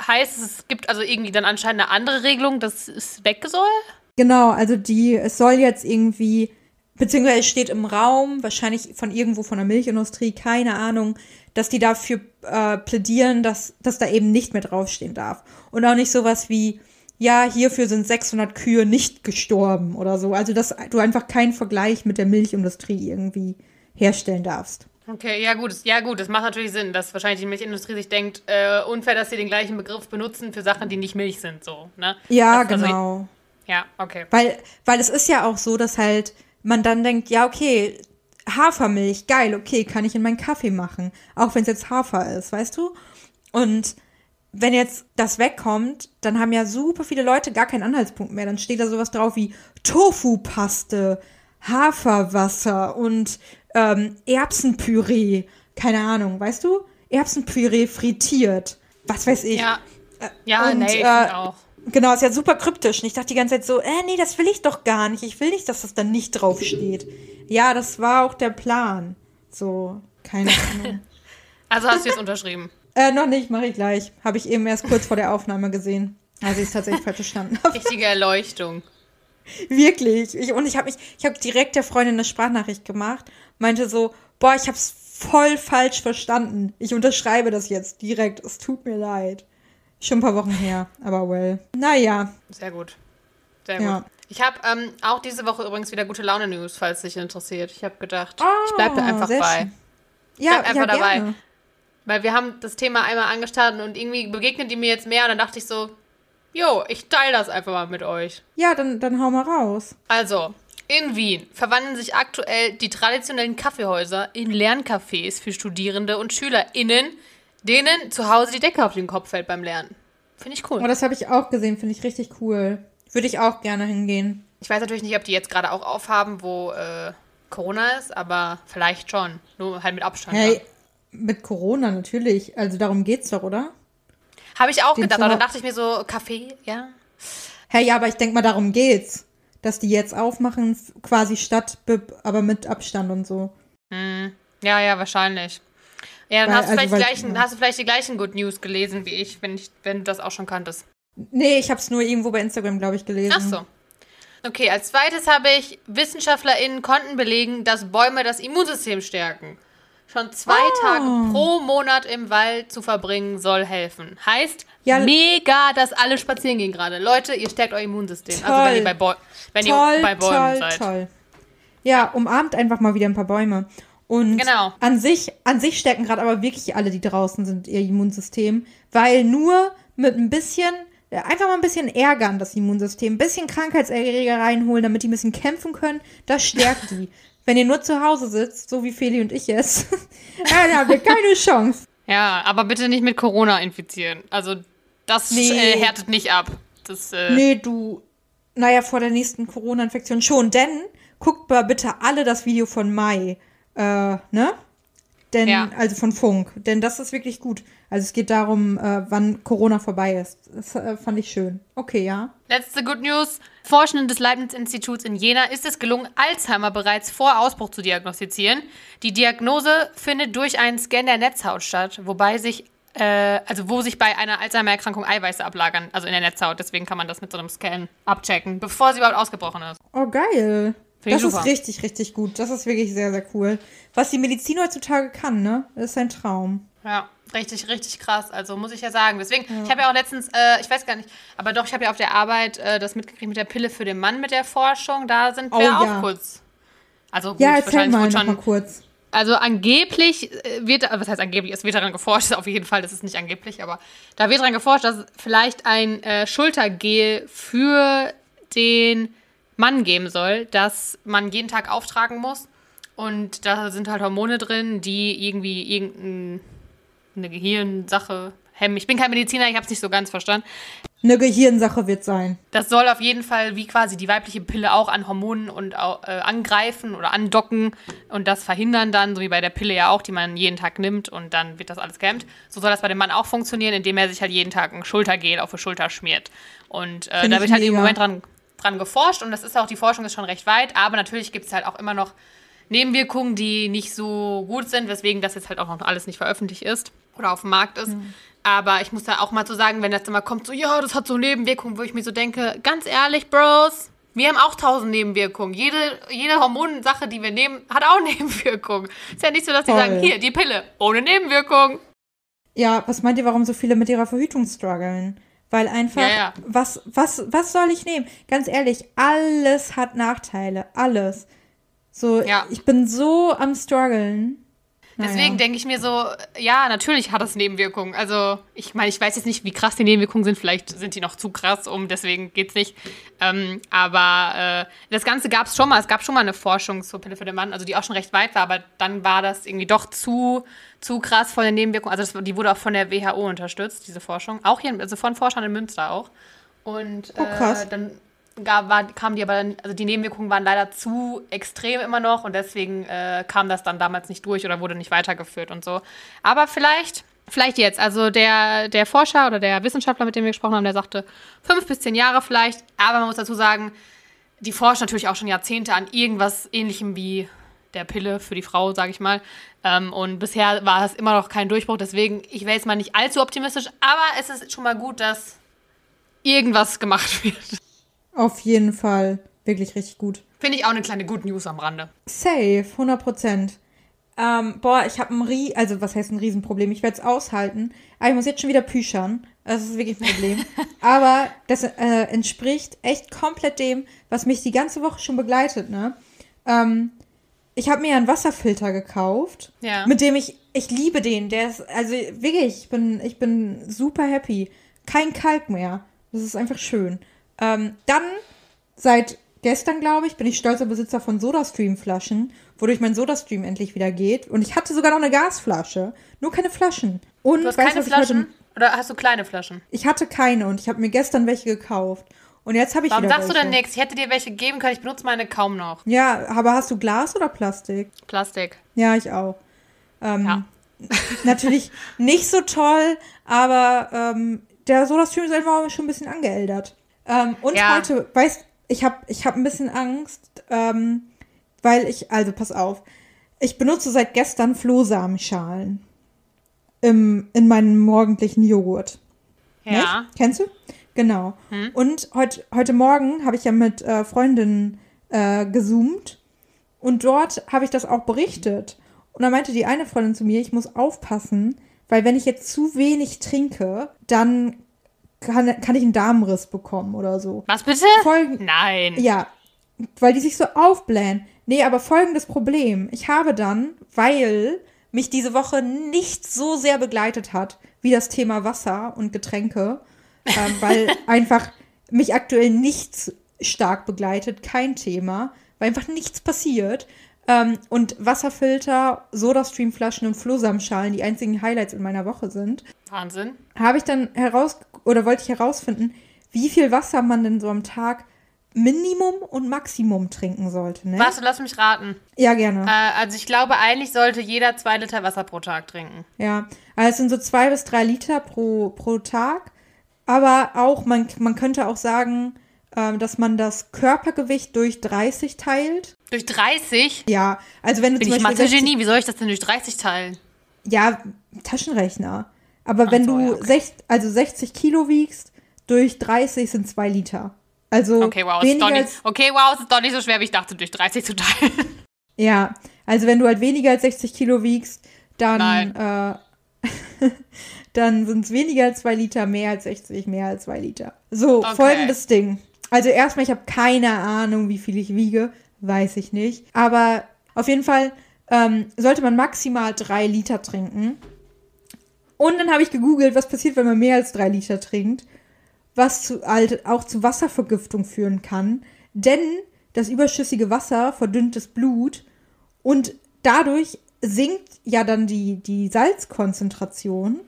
heißt es, es gibt also irgendwie dann anscheinend eine andere Regelung, dass es weg soll? Genau, also die, es soll jetzt irgendwie, beziehungsweise es steht im Raum, wahrscheinlich von irgendwo von der Milchindustrie, keine Ahnung, dass die dafür äh, plädieren, dass, dass da eben nicht mehr draufstehen darf. Und auch nicht sowas wie, ja, hierfür sind 600 Kühe nicht gestorben oder so. Also, dass du einfach keinen Vergleich mit der Milchindustrie irgendwie herstellen darfst. Okay, ja gut, ja gut, das macht natürlich Sinn, dass wahrscheinlich die Milchindustrie sich denkt, äh, unfair, dass sie den gleichen Begriff benutzen für Sachen, die nicht Milch sind, so, ne? Ja, das, genau. Also, ja, okay. Weil, weil es ist ja auch so, dass halt man dann denkt, ja, okay, Hafermilch, geil, okay, kann ich in meinen Kaffee machen, auch wenn es jetzt Hafer ist, weißt du? Und wenn jetzt das wegkommt, dann haben ja super viele Leute gar keinen Anhaltspunkt mehr. Dann steht da sowas drauf wie Tofu-Paste, Haferwasser und ähm, Erbsenpüree. Keine Ahnung, weißt du? Erbsenpüree frittiert. Was weiß ich. Ja, ja und, nee, ich äh, auch. Genau, ist ja super kryptisch. Und ich dachte die ganze Zeit so, äh, nee, das will ich doch gar nicht. Ich will nicht, dass das dann nicht draufsteht. Ja, das war auch der Plan. So, keine Ahnung. also hast du jetzt unterschrieben? Äh, noch nicht, mache ich gleich. Habe ich eben erst kurz vor der Aufnahme gesehen. Also ich es tatsächlich falsch verstanden habe. Richtige Erleuchtung. Wirklich. Ich, und ich habe mich, ich habe direkt der Freundin eine Sprachnachricht gemacht, meinte so, boah, ich habe es voll falsch verstanden. Ich unterschreibe das jetzt direkt. Es tut mir leid. Schon ein paar Wochen her, aber well. Naja. Sehr gut. Sehr gut. Ja. Ich habe ähm, auch diese Woche übrigens wieder gute Laune-News, falls dich interessiert. Ich habe gedacht, oh, ich bleibe da einfach bei. Schön. Ja, einfach ja, dabei. Gerne. Weil wir haben das Thema einmal angestartet und irgendwie begegnet die mir jetzt mehr und dann dachte ich so, jo, ich teile das einfach mal mit euch. Ja, dann, dann hau mal raus. Also, in Wien verwandeln sich aktuell die traditionellen Kaffeehäuser in Lerncafés für Studierende und SchülerInnen, denen zu Hause die Decke auf den Kopf fällt beim Lernen. Finde ich cool. Oh, das habe ich auch gesehen, finde ich richtig cool. Würde ich auch gerne hingehen. Ich weiß natürlich nicht, ob die jetzt gerade auch aufhaben, wo äh, Corona ist, aber vielleicht schon. Nur halt mit Abstand. Hey, mit Corona natürlich. Also darum geht's doch, oder? Habe ich auch Den gedacht, aber dann dachte ich mir so, Kaffee, ja. Hey, ja, aber ich denke mal, darum geht's. Dass die jetzt aufmachen, quasi statt, aber mit Abstand und so. Hm. Ja, ja, wahrscheinlich. Ja, dann weil, hast, du also, weil, gleichen, ja. hast du vielleicht die gleichen Good News gelesen wie ich, wenn, ich, wenn du das auch schon kanntest. Nee, ich habe es nur irgendwo bei Instagram, glaube ich, gelesen. Ach so. Okay, als zweites habe ich, WissenschaftlerInnen konnten belegen, dass Bäume das Immunsystem stärken. Schon zwei oh. Tage pro Monat im Wald zu verbringen soll helfen. Heißt, ja, mega, dass alle spazieren gehen gerade. Leute, ihr stärkt euer Immunsystem. Toll. Also wenn ihr bei, Bäu wenn toll, ihr bei Bäumen toll, seid. Toll. Ja, umarmt einfach mal wieder ein paar Bäume. Und genau. an sich, an sich stärken gerade aber wirklich alle, die draußen sind, ihr Immunsystem, weil nur mit ein bisschen, einfach mal ein bisschen ärgern, das Immunsystem, ein bisschen Krankheitserreger reinholen, damit die ein bisschen kämpfen können, das stärkt die. Wenn ihr nur zu Hause sitzt, so wie Feli und ich jetzt, dann habt ihr keine Chance. Ja, aber bitte nicht mit Corona infizieren. Also, das nee. äh, härtet nicht ab. Das, äh nee, du, naja, vor der nächsten Corona-Infektion schon. Denn guckt mal bitte alle das Video von Mai. Äh, ne? Denn, ja. also von Funk. Denn das ist wirklich gut. Also es geht darum, äh, wann Corona vorbei ist. Das äh, fand ich schön. Okay, ja. Letzte Good News. Forschenden des Leibniz-Instituts in Jena ist es gelungen, Alzheimer bereits vor Ausbruch zu diagnostizieren. Die Diagnose findet durch einen Scan der Netzhaut statt, wobei sich äh, also wo sich bei einer Alzheimer-Erkrankung Eiweiße ablagern, also in der Netzhaut. Deswegen kann man das mit so einem Scan abchecken, bevor sie überhaupt ausgebrochen ist. Oh, geil. Find das ist richtig, richtig gut. Das ist wirklich sehr, sehr cool. Was die Medizin heutzutage kann, ne? Das ist ein Traum. Ja, richtig, richtig krass. Also muss ich ja sagen. Deswegen, ja. ich habe ja auch letztens, äh, ich weiß gar nicht, aber doch, ich habe ja auf der Arbeit äh, das mitgekriegt mit der Pille für den Mann mit der Forschung. Da sind wir oh, auch ja. kurz. Also gut, ja, erzähl mal, schon, mal kurz. Also angeblich äh, wird, was heißt angeblich, es wird daran geforscht, auf jeden Fall, das ist nicht angeblich, aber da wird daran geforscht, dass vielleicht ein äh, Schultergel für den Mann geben soll, das man jeden Tag auftragen muss. Und da sind halt Hormone drin, die irgendwie irgendeine Gehirnsache hemmen. Ich bin kein Mediziner, ich habe es nicht so ganz verstanden. Eine Gehirnsache wird sein. Das soll auf jeden Fall wie quasi die weibliche Pille auch an Hormonen und äh, angreifen oder andocken und das verhindern dann, so wie bei der Pille ja auch, die man jeden Tag nimmt und dann wird das alles gehemmt. So soll das bei dem Mann auch funktionieren, indem er sich halt jeden Tag ein Schultergel auf die Schulter schmiert. Und äh, da wird halt im Moment dran, dran geforscht und das ist auch, die Forschung ist schon recht weit, aber natürlich gibt es halt auch immer noch Nebenwirkungen, die nicht so gut sind, weswegen das jetzt halt auch noch alles nicht veröffentlicht ist oder auf dem Markt ist. Mhm. Aber ich muss da auch mal so sagen, wenn das immer kommt, so, ja, das hat so Nebenwirkungen, wo ich mir so denke, ganz ehrlich, Bros, wir haben auch tausend Nebenwirkungen. Jede, jede Hormonsache, die wir nehmen, hat auch Nebenwirkungen. Ist ja nicht so, dass die sagen, hier, die Pille, ohne Nebenwirkung. Ja, was meint ihr, warum so viele mit ihrer Verhütung strugglen? Weil einfach, ja, ja. Was, was, was soll ich nehmen? Ganz ehrlich, alles hat Nachteile. Alles. So, ja. ich bin so am struggeln. Deswegen denke ich mir so, ja, natürlich hat das Nebenwirkungen. Also, ich meine, ich weiß jetzt nicht, wie krass die Nebenwirkungen sind. Vielleicht sind die noch zu krass, um deswegen geht's nicht. Ähm, aber äh, das Ganze gab es schon mal. Es gab schon mal eine Forschung zur Pille für den Mann, also die auch schon recht weit war, aber dann war das irgendwie doch zu, zu krass von den Nebenwirkungen. Also, das, die wurde auch von der WHO unterstützt, diese Forschung. Auch hier, also von Forschern in Münster auch. Und oh, äh, dann gab, war, kamen die aber dann, also die Nebenwirkungen waren leider zu extrem immer noch und deswegen äh, kam das dann damals nicht durch oder wurde nicht weitergeführt und so. Aber vielleicht, vielleicht jetzt. Also der, der Forscher oder der Wissenschaftler, mit dem wir gesprochen haben, der sagte fünf bis zehn Jahre vielleicht. Aber man muss dazu sagen, die forschen natürlich auch schon Jahrzehnte an irgendwas ähnlichem wie der Pille für die Frau, sage ich mal. Ähm, und bisher war es immer noch kein Durchbruch. Deswegen, ich wäre jetzt mal nicht allzu optimistisch, aber es ist schon mal gut, dass irgendwas gemacht wird. Auf jeden Fall. Wirklich richtig gut. Finde ich auch eine kleine Good News am Rande. Safe, 100 Prozent. Ähm, boah, ich habe ein Rie also was heißt ein Riesenproblem? Ich werde es aushalten. Aber ich muss jetzt schon wieder püschern. Das ist wirklich ein Problem. Aber das äh, entspricht echt komplett dem, was mich die ganze Woche schon begleitet, ne? Ähm, ich habe mir einen Wasserfilter gekauft, ja. mit dem ich, ich liebe den. Der ist, also wirklich, ich bin, ich bin super happy. Kein Kalk mehr. Das ist einfach schön. Ähm, dann, seit gestern, glaube ich, bin ich stolzer Besitzer von Sodastream-Flaschen, wodurch mein Sodastream endlich wieder geht. Und ich hatte sogar noch eine Gasflasche. Nur keine Flaschen. Und du hast weißt, keine Flaschen? Oder hast du kleine Flaschen? Ich hatte keine und ich habe mir gestern welche gekauft. Und jetzt habe ich Warum sagst welche. du denn nichts? Ich hätte dir welche geben können. Ich benutze meine kaum noch. Ja, aber hast du Glas oder Plastik? Plastik. Ja, ich auch. Ähm, ja. natürlich nicht so toll, aber ähm, der Sodastream ist einfach schon ein bisschen angeeldert. Ähm, und ja. heute, weißt ich habe ich hab ein bisschen Angst, ähm, weil ich, also pass auf, ich benutze seit gestern Flohsamenschalen im, in meinem morgendlichen Joghurt. Ja. Nicht? Kennst du? Genau. Hm. Und heut, heute Morgen habe ich ja mit äh, Freundinnen äh, gezoomt und dort habe ich das auch berichtet. Und da meinte die eine Freundin zu mir, ich muss aufpassen, weil wenn ich jetzt zu wenig trinke, dann kann, kann ich einen Darmriss bekommen oder so. Was bitte? Folgen Nein. Ja, weil die sich so aufblähen. Nee, aber folgendes Problem. Ich habe dann, weil mich diese Woche nicht so sehr begleitet hat wie das Thema Wasser und Getränke, ähm, weil einfach mich aktuell nichts stark begleitet, kein Thema, weil einfach nichts passiert. Ähm, und Wasserfilter, Sodastreamflaschen und Flohsamenschalen die einzigen Highlights in meiner Woche sind. Wahnsinn. Habe ich dann heraus oder wollte ich herausfinden, wie viel Wasser man denn so am Tag Minimum und Maximum trinken sollte. Ne? Warte, lass mich raten. Ja, gerne. Äh, also ich glaube, eigentlich sollte jeder zwei Liter Wasser pro Tag trinken. Ja, also es sind so zwei bis drei Liter pro, pro Tag. Aber auch, man, man könnte auch sagen, äh, dass man das Körpergewicht durch 30 teilt. Durch 30? Ja, also wenn du Bin zum ich Mathe-Genie, wie soll ich das denn durch 30 teilen? Ja, Taschenrechner. Aber wenn so, du ja, okay. sech, also 60 Kilo wiegst, durch 30 sind 2 Liter. Also okay, wow, weniger nicht, okay, wow, es ist doch nicht so schwer, wie ich dachte, durch 30 zu teilen. Ja, also wenn du halt weniger als 60 Kilo wiegst, dann, äh, dann sind es weniger als 2 Liter, mehr als 60, mehr als 2 Liter. So, okay. folgendes Ding. Also erstmal, ich habe keine Ahnung, wie viel ich wiege, weiß ich nicht. Aber auf jeden Fall ähm, sollte man maximal 3 Liter trinken. Und dann habe ich gegoogelt, was passiert, wenn man mehr als drei Liter trinkt, was zu, halt auch zu Wasservergiftung führen kann. Denn das überschüssige Wasser verdünnt das Blut und dadurch sinkt ja dann die, die Salzkonzentration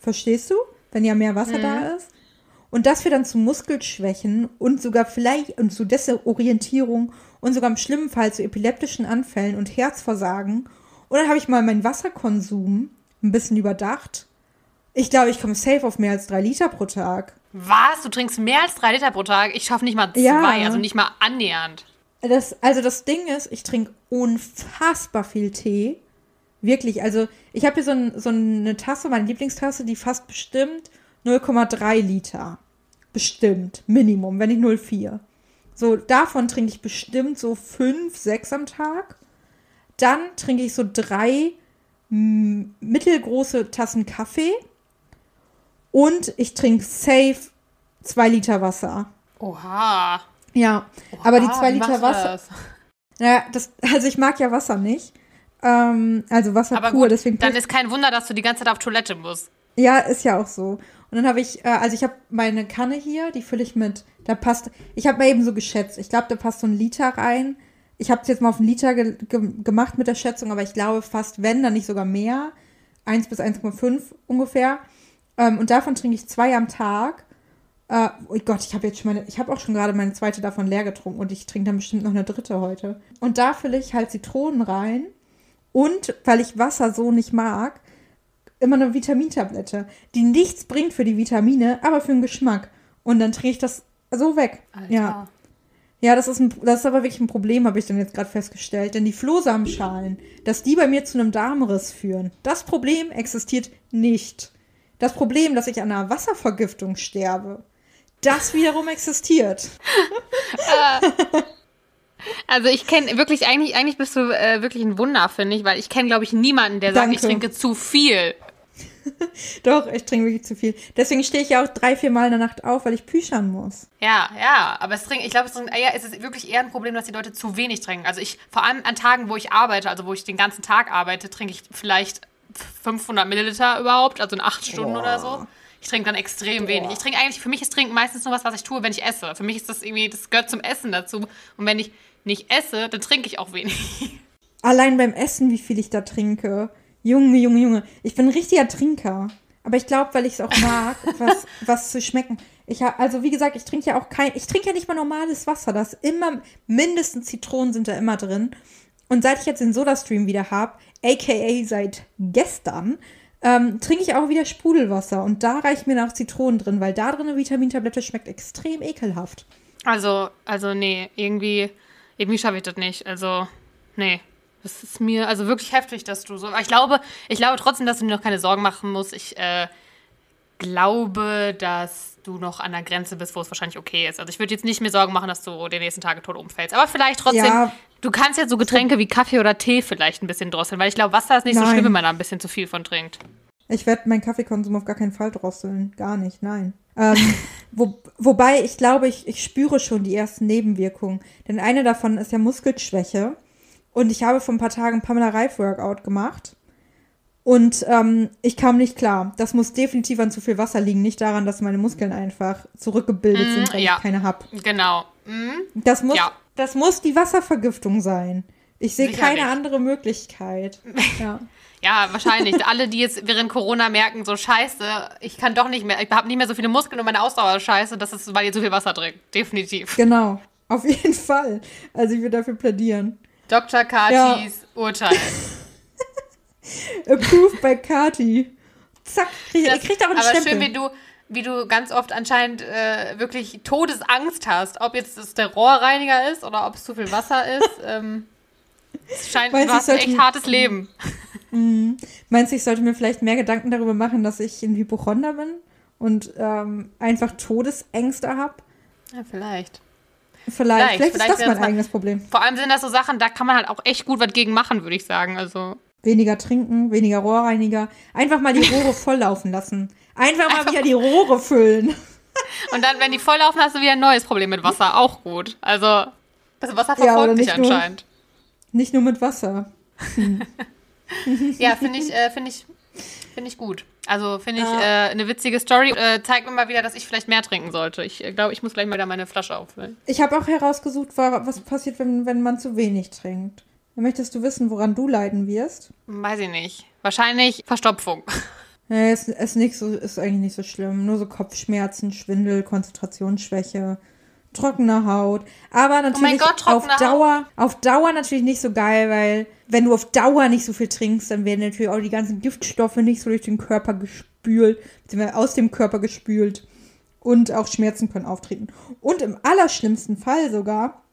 Verstehst du? Wenn ja mehr Wasser da ist. Und das führt dann zu Muskelschwächen und sogar vielleicht und zu Desorientierung und sogar im schlimmen Fall zu epileptischen Anfällen und Herzversagen. Und dann habe ich mal meinen Wasserkonsum ein bisschen überdacht. Ich glaube, ich komme safe auf mehr als drei Liter pro Tag. Was? Du trinkst mehr als drei Liter pro Tag? Ich schaffe nicht mal zwei, Ja. also nicht mal annähernd. Das, also das Ding ist, ich trinke unfassbar viel Tee. Wirklich, also ich habe hier so, ein, so eine Tasse, meine Lieblingstasse, die fasst bestimmt 0,3 Liter. Bestimmt, Minimum, wenn nicht 0,4. So, davon trinke ich bestimmt so 5, 6 am Tag. Dann trinke ich so drei mittelgroße Tassen Kaffee. Und ich trinke safe 2 Liter Wasser. Oha. Ja, aber die Oha, 2 wie Liter Wasser. das? Naja, das, also ich mag ja Wasser nicht. Ähm, also Wasser Aber pur, gut, deswegen. dann ist kein Wunder, dass du die ganze Zeit auf Toilette musst. ja, ist ja auch so. Und dann habe ich, äh, also ich habe meine Kanne hier, die fülle ich mit, da passt, ich habe mal eben so geschätzt, ich glaube, da passt so ein Liter rein. Ich habe es jetzt mal auf einen Liter ge ge gemacht mit der Schätzung, aber ich glaube fast, wenn, dann nicht sogar mehr. 1 bis 1,5 ungefähr. Ähm, und davon trinke ich zwei am Tag. Äh, oh Gott, ich habe jetzt schon meine, ich habe auch schon gerade meine zweite davon leer getrunken und ich trinke dann bestimmt noch eine dritte heute. Und da fülle ich halt Zitronen rein und weil ich Wasser so nicht mag, immer eine Vitamintablette, die nichts bringt für die Vitamine, aber für den Geschmack. Und dann trinke ich das so weg. Ja. Ja, das ist, ein, das ist aber wirklich ein Problem, habe ich dann jetzt gerade festgestellt. Denn die Flohsamenschalen, dass die bei mir zu einem Darmriss führen, das Problem existiert nicht. Das Problem, dass ich an einer Wasservergiftung sterbe, das wiederum existiert. Also ich kenne wirklich, eigentlich, eigentlich bist du äh, wirklich ein Wunder, finde ich, weil ich kenne, glaube ich, niemanden, der sagt, Danke. ich trinke zu viel. Doch, ich trinke wirklich zu viel. Deswegen stehe ich ja auch drei, vier Mal in der Nacht auf, weil ich püschern muss. Ja, ja, aber es trinken, ich glaube, es, trinken- ja, es ist wirklich eher ein Problem, dass die Leute zu wenig trinken. Also ich, vor allem an Tagen, wo ich arbeite, also wo ich den ganzen Tag arbeite, trinke ich vielleicht 500 Milliliter überhaupt, also in acht Stunden oder so. Ich trinke dann extrem wenig. Ich trinke eigentlich, für mich ist Trinken meistens nur was, was ich tue, wenn ich esse. Für mich ist das irgendwie, das gehört zum Essen dazu. Und wenn ich nicht esse, dann trinke ich auch wenig. Allein beim Essen, wie viel ich da trinke. Junge, Junge, Junge. Ich bin ein richtiger Trinker. Aber ich glaube, weil ich es auch mag, was, was zu schmecken. Ich hab, also wie gesagt, ich trinke ja auch kein, ich trinke ja nicht mal normales Wasser. Das immer, mindestens Zitronen sind da immer drin. Und seit ich jetzt den Soda-Stream wieder habe, aka seit gestern, ähm, trinke ich auch wieder Sprudelwasser. Und da reicht mir noch Zitronen drin, weil da drin eine Vitamintablette schmeckt extrem ekelhaft. Also, also nee, irgendwie, irgendwie schaffe ich das nicht. Also, nee. Das ist mir also wirklich heftig, dass du so. Aber ich glaube, ich glaube trotzdem, dass du dir noch keine Sorgen machen musst. Ich äh, glaube, dass du noch an der Grenze bist, wo es wahrscheinlich okay ist. Also ich würde jetzt nicht mir Sorgen machen, dass du die nächsten Tage tot umfällst. Aber vielleicht trotzdem, Ja. Du kannst ja so Getränke wie Kaffee oder Tee vielleicht ein bisschen drosseln, weil ich glaube, Wasser ist nicht so Nein. schlimm, wenn man da ein bisschen zu viel von trinkt. Ich werde meinen Kaffeekonsum auf gar keinen Fall drosseln. Gar nicht, nein. Ähm, wo, wobei ich glaube, ich, ich spüre schon die ersten Nebenwirkungen. Denn eine davon ist ja Muskelschwäche. Und ich habe vor ein paar Tagen Pamela Reif Workout gemacht. Und ähm, ich kam nicht klar. Das muss definitiv an zu viel Wasser liegen, nicht daran, dass meine Muskeln einfach zurückgebildet Mhm, sind, weil ja. ich keine hab. Genau. Mhm. Das muss, Ja. Das muss die Wasservergiftung sein. Ich sehe keine andere Möglichkeit. Ja. Ja, wahrscheinlich. Alle, die jetzt während Corona merken, so scheiße, ich kann doch nicht mehr, ich habe nicht mehr so viele Muskeln und meine Ausdauer ist scheiße, das ist, weil ihr zu viel Wasser trinkt. Definitiv. Genau. Auf jeden Fall. Also ich würde dafür plädieren. Dr. Katis Urteil. Approved by Kati. Zack, krieg, ihr Das- kriegt auch einen aber Stempel. schön, wie du, wie du ganz oft anscheinend äh, wirklich Todesangst hast, ob jetzt es der Rohrreiniger ist oder ob es zu viel Wasser ist. ähm, es scheint, Weiß du hast ein echt hartes Leben. Meinst du, ich sollte mir vielleicht mehr Gedanken darüber machen, dass ich ein Hypochonder bin und ähm, einfach Todesängste habe? Ja, vielleicht. Vielleicht, Vielleicht, vielleicht, vielleicht ist das wäre mein das eigenes Problem. Vor allem sind das so Sachen, da kann man halt auch echt gut was gegen machen, würde ich sagen. Also. Weniger trinken, weniger Rohrreiniger. Einfach mal die Rohre volllaufen lassen. Einfach mal Einfach- wieder die Rohre füllen. Und dann, wenn die volllaufen, hast du wieder ein neues Problem mit Wasser. Auch gut. Also, das Wasser Ja, oder verfolgt dich nicht nur- anscheinend. Nicht nur mit Wasser. Ja, finde ich, äh, finde ich, finde ich gut. Also finde ich Ja. äh, eine witzige Story. Äh, zeigt mir mal wieder, dass ich vielleicht mehr trinken sollte. Ich äh, glaube, ich muss gleich mal wieder meine Flasche auffüllen. Ich habe auch herausgesucht, wa- was passiert, wenn, wenn man zu wenig trinkt. Möchtest du wissen, woran du leiden wirst? Weiß ich nicht. Wahrscheinlich Verstopfung. Nee, ist, ist, nicht so, ist eigentlich nicht so schlimm. Nur so Kopfschmerzen, Schwindel, Konzentrationsschwäche, trockene Haut. Aber natürlich Gott, auf Dauer, auf Dauer natürlich nicht so geil, weil wenn du auf Dauer nicht so viel trinkst, dann werden natürlich auch die ganzen Giftstoffe nicht so durch den Körper gespült, beziehungsweise aus dem Körper gespült. Und auch Schmerzen können auftreten. Und im allerschlimmsten Fall sogar,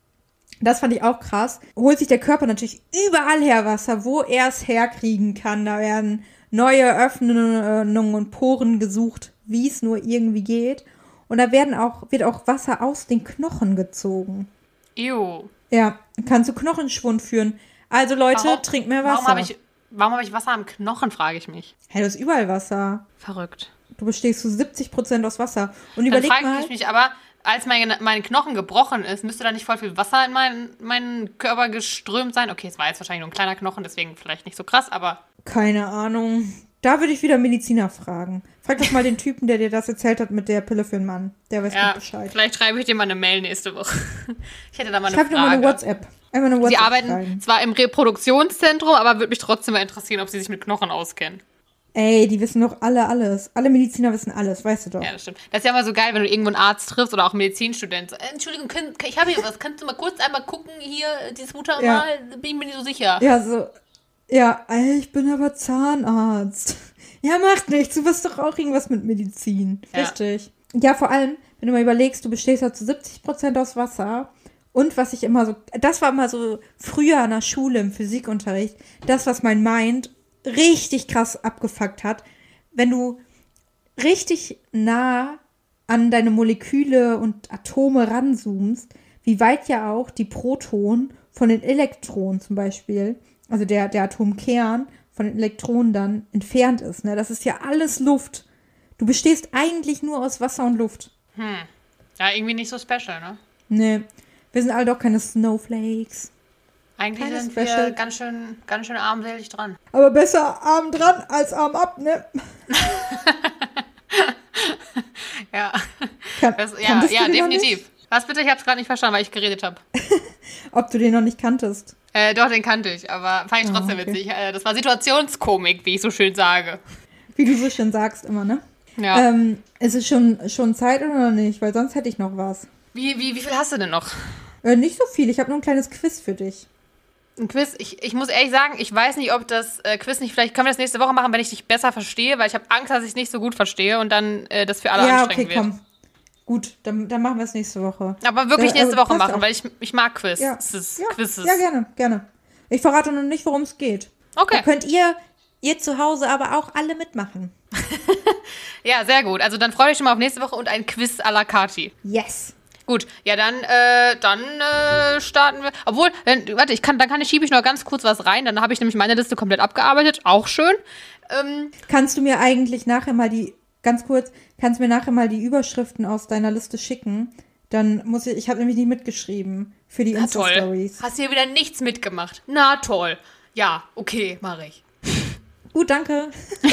das fand ich auch krass, holt sich der Körper natürlich überall her Wasser, wo er es herkriegen kann. Da werden neue Öffnungen und Poren gesucht, wie es nur irgendwie geht. Und da werden auch, wird auch Wasser aus den Knochen gezogen. Ew. Ja, kann zu Knochenschwund führen. Also Leute, Warum- trinkt mehr Wasser. Warum habe ich, warum hab ich Wasser am Knochen, frage ich mich. hey, du hast überall Wasser. Verrückt. Du bestehst zu 70 Prozent aus Wasser. Und Dann überleg frage mal, ich mich aber, als mein, mein Knochen gebrochen ist, müsste da nicht voll viel Wasser in meinen, meinen Körper geströmt sein? Okay, es war jetzt wahrscheinlich nur ein kleiner Knochen, deswegen vielleicht nicht so krass, aber keine Ahnung. Da würde ich wieder Mediziner fragen. Frag doch mal den Typen, der dir das erzählt hat mit der Pille für den Mann. Der weiß ja, Bescheid. vielleicht schreibe ich dir mal eine Mail nächste Woche. Ich hätte da mal eine Schreib dir mal Frage. eine WhatsApp. Einfach eine WhatsApp Sie arbeiten schreiben. zwar im Reproduktionszentrum, aber würde mich trotzdem mal interessieren, ob sie sich mit Knochen auskennen. Ey, die wissen doch alle alles. Alle Mediziner wissen alles, weißt du doch. Ja, das stimmt. Das ist ja immer so geil, wenn du irgendwo einen Arzt triffst oder auch einen Medizinstudent. Äh, Entschuldigung, können, ich habe hier was. Kannst du mal kurz einmal gucken, hier, dieses Muttermal? Ja. Bin ich mir nicht so sicher. Ja, so. Ja, ich bin aber Zahnarzt. Ja, macht nichts. Du wirst doch auch irgendwas mit Medizin. Ja. Richtig. Ja, vor allem, wenn du mal überlegst, du bestehst ja zu 70 Prozent aus Wasser. Und was ich immer so, das war immer so früher an der Schule im Physikunterricht, das, was mein Mind richtig krass abgefuckt hat, wenn du richtig nah an deine Moleküle und Atome ranzoomst, wie weit ja auch die Protonen von den Elektronen zum Beispiel, also der, der Atomkern von den Elektronen dann entfernt ist. Ne? Das ist ja alles Luft. Du bestehst eigentlich nur aus Wasser und Luft. Ja, irgendwie nicht so special, ne? Ne, wir sind alle doch keine Snowflakes. Eigentlich Keine sind Special. wir ganz schön, ganz schön armselig dran. Aber besser Arm dran als Arm ab, ne? Ja, Kann, das, ja, ja definitiv. Was bitte? Ich habe es gerade nicht verstanden, weil ich geredet habe. Ob du den noch nicht kanntest. Äh, doch, den kannte ich, aber fand ich Ah, trotzdem okay. witzig. Äh, das war Situationskomik, wie ich so schön sage. Wie du so schön sagst immer, ne? Ja. Ähm, ist es schon, schon Zeit oder nicht? Weil sonst hätte ich noch was. Wie, wie, wie viel hast du denn noch? Äh, nicht so viel. Ich habe nur ein kleines Quiz für dich. Ein Quiz. Ich, ich muss ehrlich sagen, ich weiß nicht, ob das äh, Quiz nicht, vielleicht können wir das nächste Woche machen, wenn ich dich besser verstehe, weil ich habe Angst, dass ich es nicht so gut verstehe und dann äh, das für alle ja, okay, anstrengend wird. komm. Gut, dann, dann machen wir es nächste Woche. Aber wirklich Äh, nächste äh, Woche passt machen, auch. weil ich, ich mag Quiz. Ja. Ja, Quizzes. ja, gerne, gerne. Ich verrate noch nicht, worum es geht. Okay. Da könnt ihr, ihr zu Hause aber auch alle mitmachen. Ja, sehr gut. Also dann freue ich mich schon mal auf nächste Woche und ein Quiz à la Kati. Yes. Gut, ja, dann, äh, dann äh, starten wir. Obwohl, wenn, warte, ich kann, dann kann ich, schiebe ich noch ganz kurz was rein. Dann habe ich nämlich meine Liste komplett abgearbeitet. Auch schön. Ähm, Kannst du mir eigentlich nachher mal die, ganz kurz, kannst du mir nachher mal die Überschriften aus deiner Liste schicken? Dann muss ich, ich habe nämlich nicht mitgeschrieben für die. Insta-Stories. Hast hier wieder nichts mitgemacht. Na toll. Ja, okay, mache ich. Gut, danke.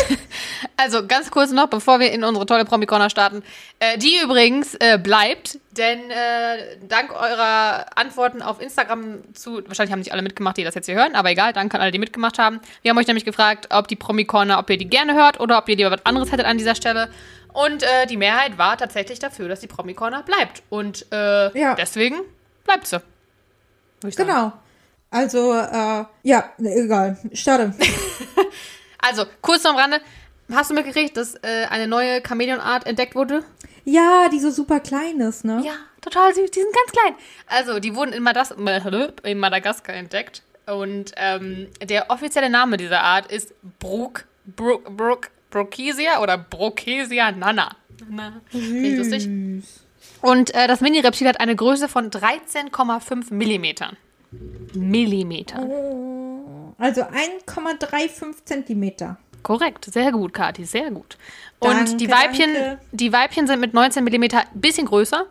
Also ganz kurz noch, bevor wir in unsere tolle Promi-Corner starten. Äh, die übrigens äh, bleibt, denn äh, dank eurer Antworten auf Instagram zu, wahrscheinlich haben nicht alle mitgemacht, die das jetzt hier hören, aber egal, danke an alle, die mitgemacht haben. Wir haben euch nämlich gefragt, ob die Promi-Corner, ob ihr die gerne hört oder ob ihr lieber was anderes hättet an dieser Stelle. Und äh, die Mehrheit war tatsächlich dafür, dass die Promi-Corner bleibt. Und äh, Ja. deswegen bleibt sie. Genau. Also, äh, ja, egal. Starte. Also, kurz noch am Rande. Hast du mitgekriegt, dass äh, eine neue Chamäleonart entdeckt wurde? ja, die so super klein ist, ne? Ja, total süß. Die sind ganz klein. Also, die wurden in, Madas in Madagaskar entdeckt. Und ähm, der offizielle Name dieser Art ist Brook, Brook, Brook, Brookesia oder Brokesia nana. Na, ich lustig. Süß. Und äh, das Mini-Reptil hat eine Größe von 13,5 Millimetern. Millimeter. Also 1,35 Zentimeter. Korrekt, sehr gut, Kathi, sehr gut. Und Danke, die Weibchen, danke. die Weibchen sind mit 19 mm ein bisschen größer.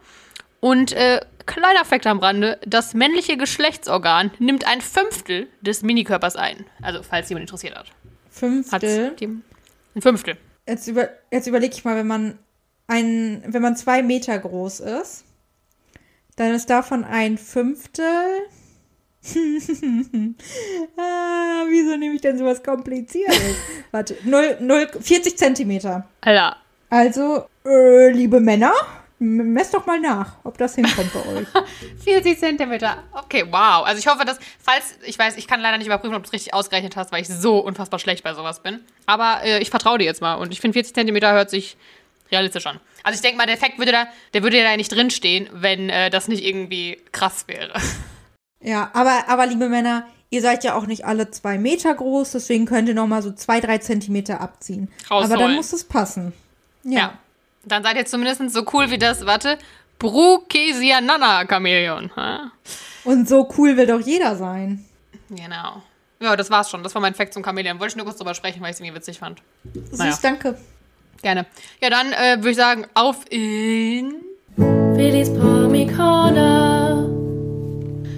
Und äh, kleiner Fakt am Rande, das männliche Geschlechtsorgan nimmt ein Fünftel des Minikörpers ein. Also, falls jemand interessiert hat. Fünftel. die, ein Fünftel. Jetzt, über, jetzt überlege ich mal, wenn man ein, wenn man zwei Meter groß ist, dann ist davon ein Fünftel. ah, wie Wieso nehme ich denn sowas Kompliziertes? Warte, 0, 0, 40 Zentimeter. Alter. Also, äh, liebe Männer, m- messt doch mal nach, ob das hinkommt bei euch. 40 Zentimeter. Okay, wow. Also ich hoffe, dass, falls, ich weiß, ich kann leider nicht überprüfen, ob du es richtig ausgerechnet hast, weil ich so unfassbar schlecht bei sowas bin. Aber äh, ich vertraue dir jetzt mal und ich finde 40 Zentimeter hört sich realistisch an. Also ich denke mal, der Effekt würde da, der würde da nicht drinstehen, wenn äh, das nicht irgendwie krass wäre. Ja, aber, aber liebe Männer, ihr seid ja auch nicht alle zwei Meter groß, deswegen könnt ihr noch mal so zwei, drei Zentimeter abziehen. Aber Rausholen. dann muss es passen. Ja. Ja. Dann seid ihr zumindest so cool wie das, warte, Brukesianana Chamäleon. Ha? Und so cool will doch jeder sein. Genau. Ja, das war's schon. Das war mein Fact zum Chamäleon. Wollte ich nur kurz drüber sprechen, weil ich es irgendwie witzig fand. Naja. Süß, danke. Gerne. Ja, dann äh, würde ich sagen, auf in. Willis Corner.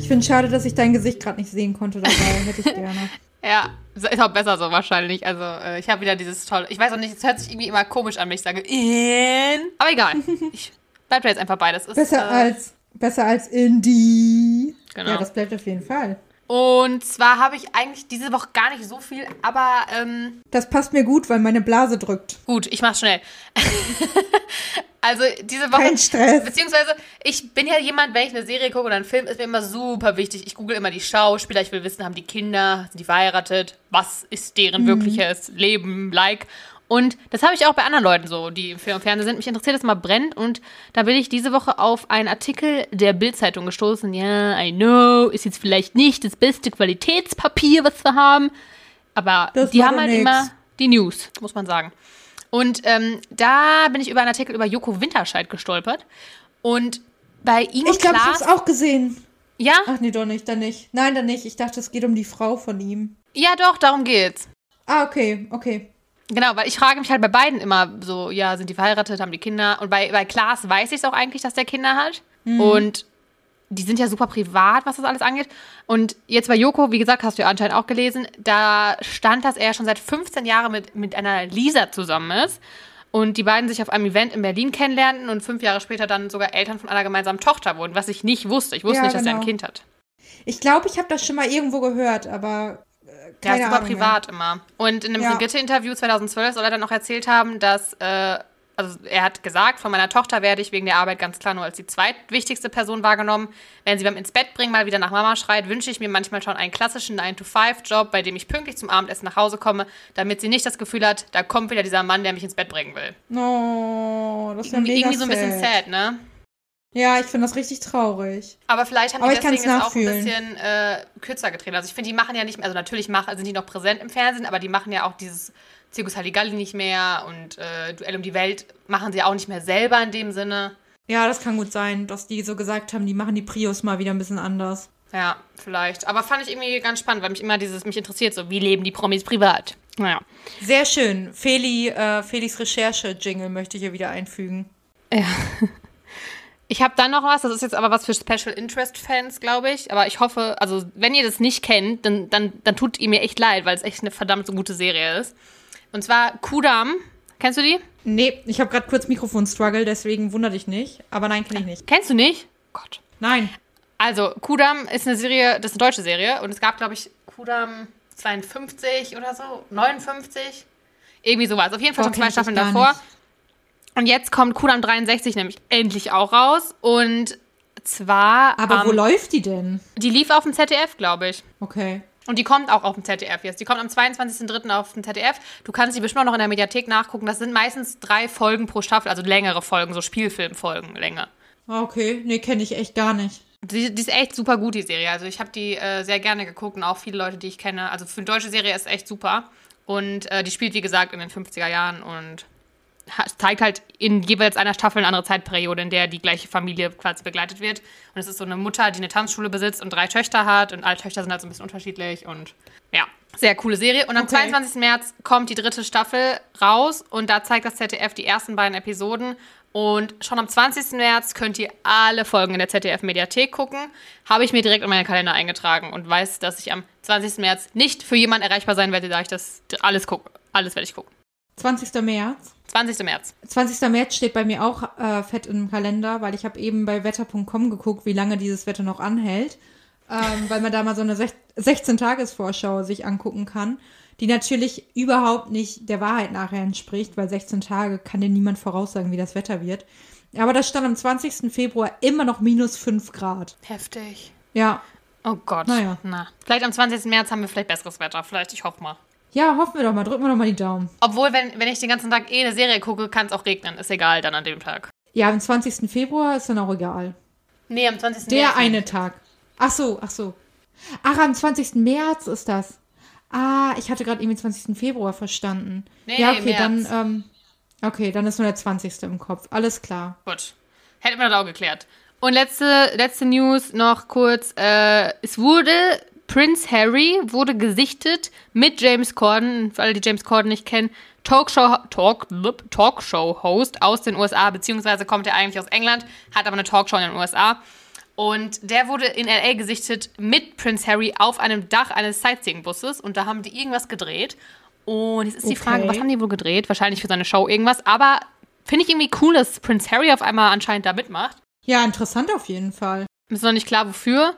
Ich finde schade, dass ich dein Gesicht gerade nicht sehen konnte dabei. Hätte ich gerne. Ja, ist auch besser so wahrscheinlich. Also, äh, ich habe wieder dieses tolle. Ich weiß auch nicht, es hört sich irgendwie immer komisch an, wenn ich sage in. Aber egal. Ich bleib da jetzt einfach bei. Das ist, Besser äh, als besser als Indie. Genau. Ja, das bleibt auf jeden Fall. Und zwar habe ich eigentlich diese Woche gar nicht so viel, aber ähm, Das passt mir gut, weil meine Blase drückt. gut, ich mach's schnell. also diese Woche. Kein Stress. Beziehungsweise, ich bin ja jemand, wenn ich eine Serie gucke oder einen Film, ist mir immer super wichtig. Ich google immer die Schauspieler, ich will wissen, haben die Kinder, sind die verheiratet, was ist deren Mhm. wirkliches Leben like. Und das habe ich auch bei anderen Leuten so, die im Film und Fernsehen sind. Mich interessiert das mal brennt. Und da bin ich diese Woche auf einen Artikel der Bild-Zeitung gestoßen. Ja, I know, ist jetzt vielleicht nicht das beste Qualitätspapier, was wir haben. Aber Das die haben halt nix. immer die News, muss man sagen. Und ähm, da bin ich über einen Artikel über Joko Winterscheid gestolpert. Und bei ihm Ich glaube, ich habe es auch gesehen. ja, Ach nee, doch nicht, dann nicht. Nein, dann nicht. Ich dachte, es geht um die Frau von ihm. ja, doch, darum geht's. Ah, okay, okay. Genau, weil ich frage mich halt bei beiden immer so, ja, sind die verheiratet, haben die Kinder? Und bei, bei Klaas weiß ich es auch eigentlich, dass der Kinder hat. Und die sind ja super privat, was das alles angeht. Und jetzt bei Joko, wie gesagt, hast du ja anscheinend auch gelesen, da stand, dass er schon seit 15 Jahren mit, mit einer Lisa zusammen ist. Und die beiden sich auf einem Event in Berlin kennenlernten und fünf Jahre später dann sogar Eltern von einer gemeinsamen Tochter wurden, was ich nicht wusste. Ich wusste Ja, nicht, dass er ein genau. Kind hat. Ich glaube, ich habe das schon mal irgendwo gehört, aber Ja, keine super Ahnung privat immer. Und in einem Ja. Brigitte-Interview 2012 soll er dann auch erzählt haben, dass, äh, also er hat gesagt, von meiner Tochter werde ich wegen der Arbeit ganz klar nur als die zweitwichtigste Person wahrgenommen. Wenn sie beim ins Bett bringen mal wieder nach Mama schreit, wünsche ich mir manchmal schon einen klassischen 9-to-5-Job, bei dem ich pünktlich zum Abendessen nach Hause komme, damit sie nicht das Gefühl hat, da kommt wieder dieser Mann, der mich ins Bett bringen will. Oh, das ist ja Irgendwie, mega irgendwie so ein bisschen sad, ne? Ja, ich finde das richtig traurig. Aber vielleicht haben Aber die deswegen jetzt auch ein bisschen äh, kürzer gedreht. Also ich finde, die machen ja nicht mehr, also natürlich machen, sind die noch präsent im Fernsehen, aber die machen ja auch dieses Zirkus Halligalli nicht mehr und äh, Duell um die Welt machen sie auch nicht mehr selber in dem Sinne. Ja, das kann gut sein, dass die so gesagt haben, die machen die Prios mal wieder ein bisschen anders. Ja, vielleicht. Aber fand ich irgendwie ganz spannend, weil mich immer dieses, mich interessiert, so wie leben die Promis privat. Naja. Sehr schön. Feli, äh, Felis Recherche-Jingle möchte ich hier wieder einfügen. Ich habe dann noch was, das ist jetzt aber was für Special Interest Fans, glaube ich. Aber ich hoffe, also wenn ihr das nicht kennt, dann, dann, dann tut ihr mir echt leid, weil es echt eine verdammt so gute Serie ist. Und zwar Kudam. Kennst du die? Nee, ich habe gerade kurz Mikrofon-Struggle, deswegen wundert dich nicht. Aber nein, kenne ich nicht. Kennst du nicht? Gott. Nein. Also, Kudam ist eine Serie, das ist eine deutsche Serie. Und es gab, glaube ich, Kudam 52 oder so, 59. Irgendwie sowas. Auf jeden Fall schon zwei Staffeln davor. nicht. Und jetzt kommt Kudam 63 nämlich endlich auch raus. Und zwar. Aber am- wo läuft die denn? Die lief auf dem ZDF, glaube ich. Okay. Und die kommt auch auf dem ZDF jetzt. Die kommt am 22.03. auf dem ZDF. Du kannst die bestimmt auch noch in der Mediathek nachgucken. Das sind meistens drei Folgen pro Staffel, also längere Folgen, so Spielfilmfolgen, Länge. Ah, Okay, nee, kenne ich echt gar nicht. Die, die ist echt super gut, die Serie. Also ich habe die äh, sehr gerne geguckt und auch viele Leute, die ich kenne. Also für eine deutsche Serie ist echt super. Und äh, die spielt, wie gesagt, in den 50er Jahren und zeigt halt in jeweils einer Staffel eine andere Zeitperiode, in der die gleiche Familie quasi begleitet wird. Und es ist so eine Mutter, die eine Tanzschule besitzt und drei Töchter hat. Und alle Töchter sind halt so ein bisschen unterschiedlich. Und ja, sehr coole Serie. Und am Okay. 22. März kommt die dritte Staffel raus. Und da zeigt das ZDF die ersten beiden Episoden. Und schon am 20. März könnt ihr alle Folgen in der ZDF-Mediathek gucken. Habe ich mir direkt in meinen Kalender eingetragen und weiß, dass ich am 20. März nicht für jemanden erreichbar sein werde, da ich das alles gucke. Alles werde ich gucken. 20. März. 20. März. 20. März steht bei mir auch äh, fett im Kalender, weil ich habe eben bei wetter.com geguckt, wie lange dieses Wetter noch anhält. Ähm, weil man da mal so eine sech 16-Tages-Vorschau sich angucken kann, die natürlich überhaupt nicht der Wahrheit nachher entspricht, weil 16 Tage kann dir niemand voraussagen, wie das Wetter wird. Aber da stand am 20. Februar immer noch minus 5 Grad. Heftig. Ja. Oh Gott. Naja. Na. Vielleicht am 20. März haben wir vielleicht besseres Wetter. Vielleicht, ich hoffe mal. Ja, hoffen wir doch mal. Drücken wir doch mal die Daumen. Obwohl, wenn, wenn ich den ganzen Tag eh eine Serie gucke, kann es auch regnen. Ist egal dann an dem Tag. Ja, am 20. Februar ist dann auch egal. Nee, am 20. Der März. eine Tag. Ach so, ach so. Ach, am 20. März ist das. Ah, ich hatte gerade irgendwie 20. Februar verstanden. Nee, ja, okay, März. dann, ähm, okay, dann ist nur der 20. im Kopf. Alles klar. Gut. Hätten wir das auch geklärt. Und letzte, letzte News noch kurz. Äh, es wurde, Prince Harry wurde gesichtet mit James Corden, für alle, die James Corden nicht kennen, Talkshow, Talk, blub, Talkshow-Host aus den USA, beziehungsweise kommt er eigentlich aus England, hat aber eine Talkshow in den USA. Und der wurde in L.A. gesichtet mit Prince Harry auf einem Dach eines Sightseeing-Busses und da haben die irgendwas gedreht. Und jetzt ist die Okay. Frage, was haben die wohl gedreht? Wahrscheinlich für seine Show irgendwas, aber finde ich irgendwie cool, dass Prince Harry auf einmal anscheinend da mitmacht. Ja, interessant auf jeden Fall. Ist noch nicht klar, wofür.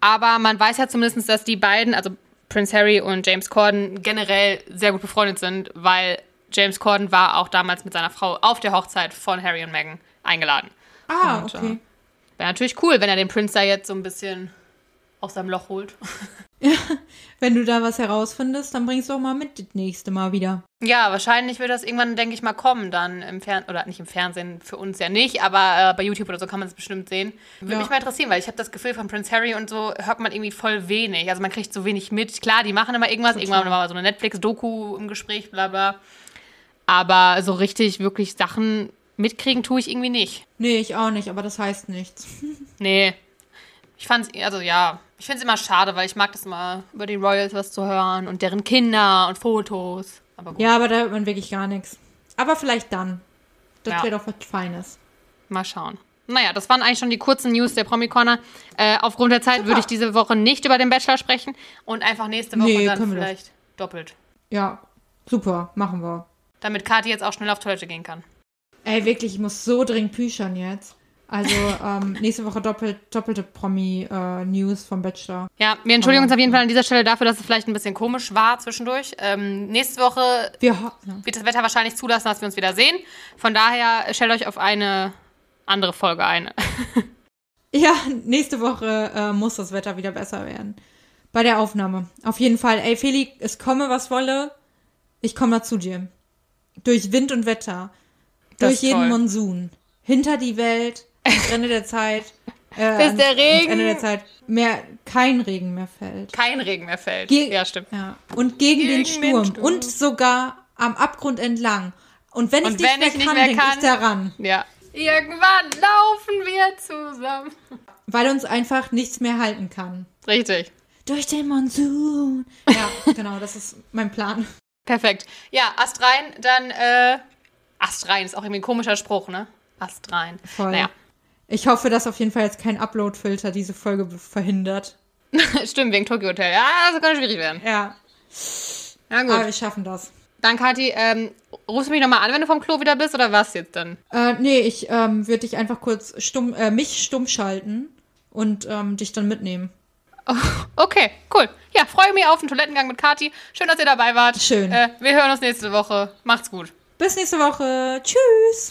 Aber man weiß ja zumindest, dass die beiden, also Prince Harry und James Corden, generell sehr gut befreundet sind, weil James Corden war auch damals mit seiner Frau auf der Hochzeit von Harry und Meghan eingeladen. Ah, Und, okay. Wäre natürlich cool, wenn er den Prince da jetzt so ein bisschen aus seinem Loch holt. Wenn du da was herausfindest, dann bringst du auch mal mit das nächste Mal wieder. Ja, wahrscheinlich wird das irgendwann, denke ich mal, kommen dann im Fernsehen, oder nicht im Fernsehen, für uns ja nicht, aber äh, bei YouTube oder so kann man es bestimmt sehen. Würde Ja. mich mal interessieren, weil ich habe das Gefühl, von Prince Harry und so hört man irgendwie voll wenig. Also man kriegt so wenig mit. Klar, die machen immer irgendwas, irgendwann war mal so eine Netflix-Doku im Gespräch, bla bla. Aber so richtig, wirklich Sachen mitkriegen tue ich irgendwie nicht. Nee, ich auch nicht, aber das heißt nichts. Nee. Ich fand's, also ja, ich finde es immer schade, weil ich mag das immer, über die Royals was zu hören und deren Kinder und Fotos. Aber gut, Ja, aber da hört man wirklich gar nichts. Aber vielleicht dann. Das Ja. wäre doch was Feines. mal schauen. Naja, das waren eigentlich schon die kurzen News der Promi-Corner. Äh, aufgrund der Zeit Super. würde ich diese Woche nicht über den Bachelor sprechen und einfach nächste Woche Nee, dann vielleicht doppelt. Ja, super, machen wir. Damit Kathi jetzt auch schnell auf Toilette gehen kann. Ey, wirklich, ich muss so dringend püschern jetzt. Also, ähm, nächste Woche doppelt, doppelte Promi-News vom Bachelor. Ja, wir entschuldigen uns auf jeden Fall an dieser Stelle dafür, dass es vielleicht ein bisschen komisch war zwischendurch. Ähm, nächste Woche Wir ja. wird das Wetter wahrscheinlich zulassen, dass wir uns wieder sehen. Von daher stellt euch auf eine andere Folge ein. Ja, nächste Woche äh, muss das Wetter wieder besser werden. Bei der Aufnahme. Auf jeden Fall. Ey, Feli, es komme, was wolle. Ich komme zu dir. Durch Wind und Wetter. Das durch jeden toll. Monsun. Hinter die Welt. Ende der Zeit. Äh, Bis der Regen- Ende der Zeit. Mehr, kein Regen mehr fällt. Kein Regen mehr fällt. Ge- ja, stimmt. Ja. Und gegen, den, Gegen den Sturm. Sturm. Und sogar am Abgrund entlang. Und wenn ich Und nicht wenn mehr ich nicht kann, mehr denk kann- ich daran. Ja. Irgendwann laufen wir zusammen. Weil uns einfach nichts mehr halten kann. Richtig. Durch den Monsun. Ja, genau, das ist mein Plan. Perfekt. Ja, Ast rein, dann, äh, Ast rein ist auch irgendwie ein komischer Spruch, ne? Ast rein. Voll. Naja. Ich hoffe, dass auf jeden Fall jetzt kein Upload-Filter diese Folge verhindert. Stimmt, wegen Tokyo Hotel. Ja, das kann schwierig werden. Ja, Na gut. aber wir schaffen das. Dann, Kathi, ähm, rufst du mich nochmal an, wenn du vom Klo wieder bist, oder was jetzt dann? Äh, nee, ich ähm, würde dich einfach kurz stumm, äh, mich stumm schalten und ähm, dich dann mitnehmen. Okay, cool. Ja, freue mich auf den Toilettengang mit Kathi. Schön, dass ihr dabei wart. Schön. Äh, wir hören uns nächste Woche. Macht's gut. Bis nächste Woche. Tschüss.